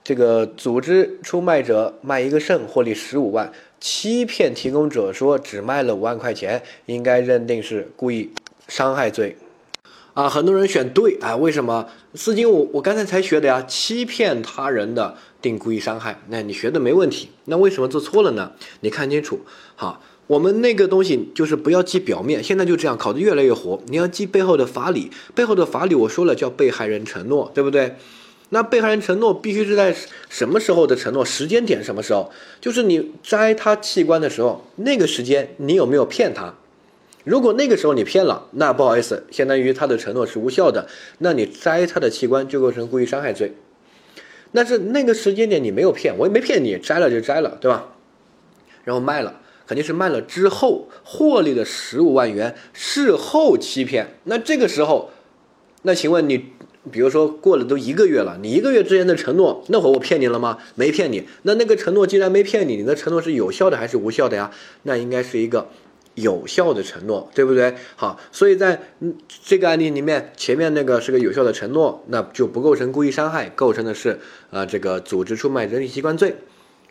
这个组织出卖者卖一个肾获利十五万。欺骗提供者说只卖了五万块钱，应该认定是故意伤害罪，啊，很多人选对啊，为什么？四金我我刚才才学的呀，欺骗他人的定故意伤害，那你学的没问题，那为什么做错了呢？你看清楚，好，我们那个东西就是不要记表面，现在就这样考的越来越活，你要记背后的法理，背后的法理我说了叫被害人承诺，对不对？那被害人承诺必须是在什么时候的承诺？时间点什么时候？就是你摘他器官的时候，那个时间你有没有骗他？如果那个时候你骗了，那不好意思，相当于他的承诺是无效的，那你摘他的器官就构成故意伤害罪。但是那个时间点你没有骗，我也没骗你，摘了就摘了，对吧？然后卖了，肯定是卖了之后获利的十五万元，事后欺骗。那这个时候，那请问你？比如说过了都一个月了，你一个月之前的承诺，那会儿我骗你了吗？没骗你。那那个承诺既然没骗你，你的承诺是有效的还是无效的呀？那应该是一个有效的承诺，对不对？好，所以在这个案例里面，前面那个是个有效的承诺，那就不构成故意伤害，构成的是呃这个组织出卖人体器官罪。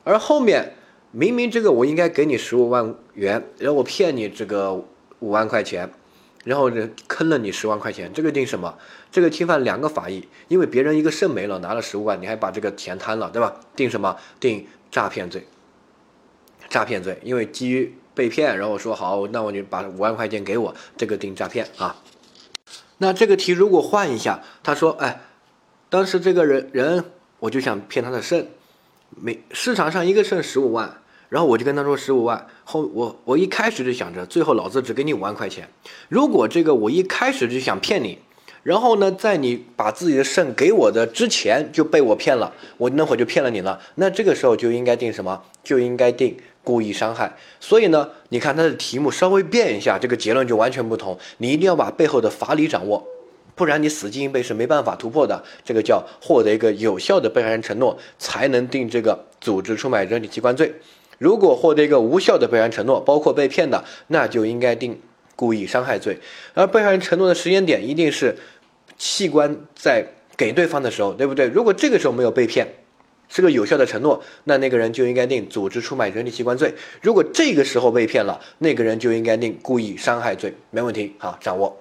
而后面明明这个我应该给你十五万元，然后我骗你这个五万块钱。然后呢，坑了你十万块钱，这个定什么？这个侵犯两个法益，因为别人一个肾没了，拿了十五万，你还把这个钱贪了，对吧？定什么？定诈骗罪。诈骗罪，因为基于被骗，然后说好，那我就把五万块钱给我，这个定诈骗啊。那这个题如果换一下，他说，哎，当时这个人人，我就想骗他的肾，每市场上一个肾十五万。然后我就跟他说十五万后，我我一开始就想着，最后老子只给你五万块钱。如果这个我一开始就想骗你，然后呢，在你把自己的肾给我的之前就被我骗了，我那会儿就骗了你了。那这个时候就应该定什么？就应该定故意伤害。所以呢，你看他的题目稍微变一下，这个结论就完全不同。你一定要把背后的法理掌握，不然你死记硬背是没办法突破的。这个叫获得一个有效的被害人承诺，才能定这个组织出卖人体器官罪。如果获得一个无效的被害人承诺，包括被骗的，那就应该定故意伤害罪。而被害人承诺的时间点一定是器官在给对方的时候，对不对？如果这个时候没有被骗，是个有效的承诺，那那个人就应该定组织出卖人体器官罪。如果这个时候被骗了，那个人就应该定故意伤害罪。没问题，好，掌握。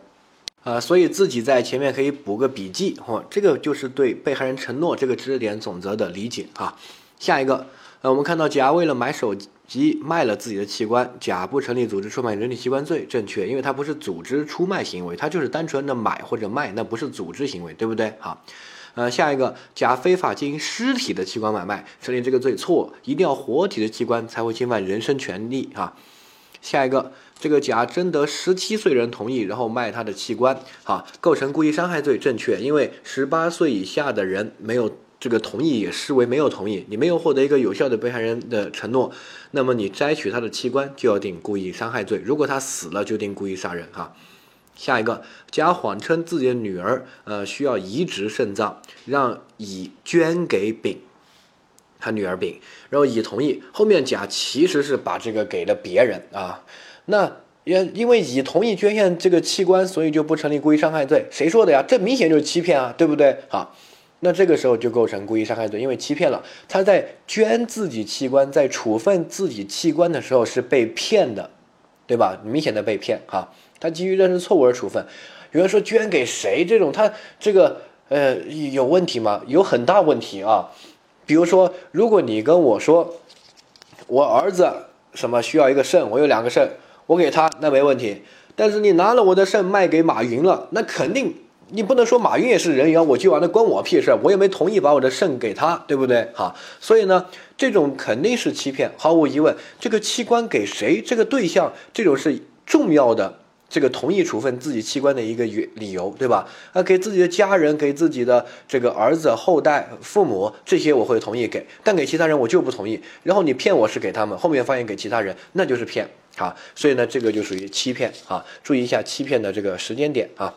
啊，所以自己在前面可以补个笔记，嚯，这个就是对被害人承诺这个知识点总则的理解啊。下一个。那我们看到甲为了买手机卖了自己的器官，甲不成立组织出卖人体器官罪，正确，因为它不是组织出卖行为，它就是单纯的买或者卖，那不是组织行为，对不对？好，呃，下一个，甲非法进行尸体的器官买卖，成立这个罪，错，一定要活体的器官才会侵犯人身权利啊。下一个，这个甲征得十七岁人同意，然后卖他的器官，好，构成故意伤害罪，正确，因为十八岁以下的人没有。这个同意也视为没有同意，你没有获得一个有效的被害人的承诺，那么你摘取他的器官就要定故意伤害罪。如果他死了，就定故意杀人。哈，下一个，甲谎称自己的女儿呃需要移植肾脏，让乙捐给丙，他女儿丙，然后乙同意。后面甲其实是把这个给了别人啊，那因因为乙同意捐献这个器官，所以就不成立故意伤害罪。谁说的呀？这明显就是欺骗啊，对不对？好，那这个时候就构成故意伤害罪，因为欺骗了。他在捐自己器官，在处分自己器官的时候是被骗的，对吧？明显的被骗哈。他基于认识错误而处分。有人说捐给谁这种，他这个呃有问题吗？有很大问题啊。比如说，如果你跟我说我儿子什么需要一个肾，我有两个肾。我给他那没问题，但是你拿了我的肾卖给马云了，那肯定你不能说马云也是人员，我就完了，关我屁事，我也没同意把我的肾给他，对不对？哈，所以呢，这种肯定是欺骗，毫无疑问，这个器官给谁，这个对象，这种是重要的，这个同意处分自己器官的一个理理由，对吧？啊，给自己的家人，给自己的这个儿子、后代、父母这些我会同意给，但给其他人我就不同意。然后你骗我是给他们，后面发现给其他人，那就是骗。啊，所以呢，这个就属于欺骗啊，注意一下欺骗的这个时间点啊。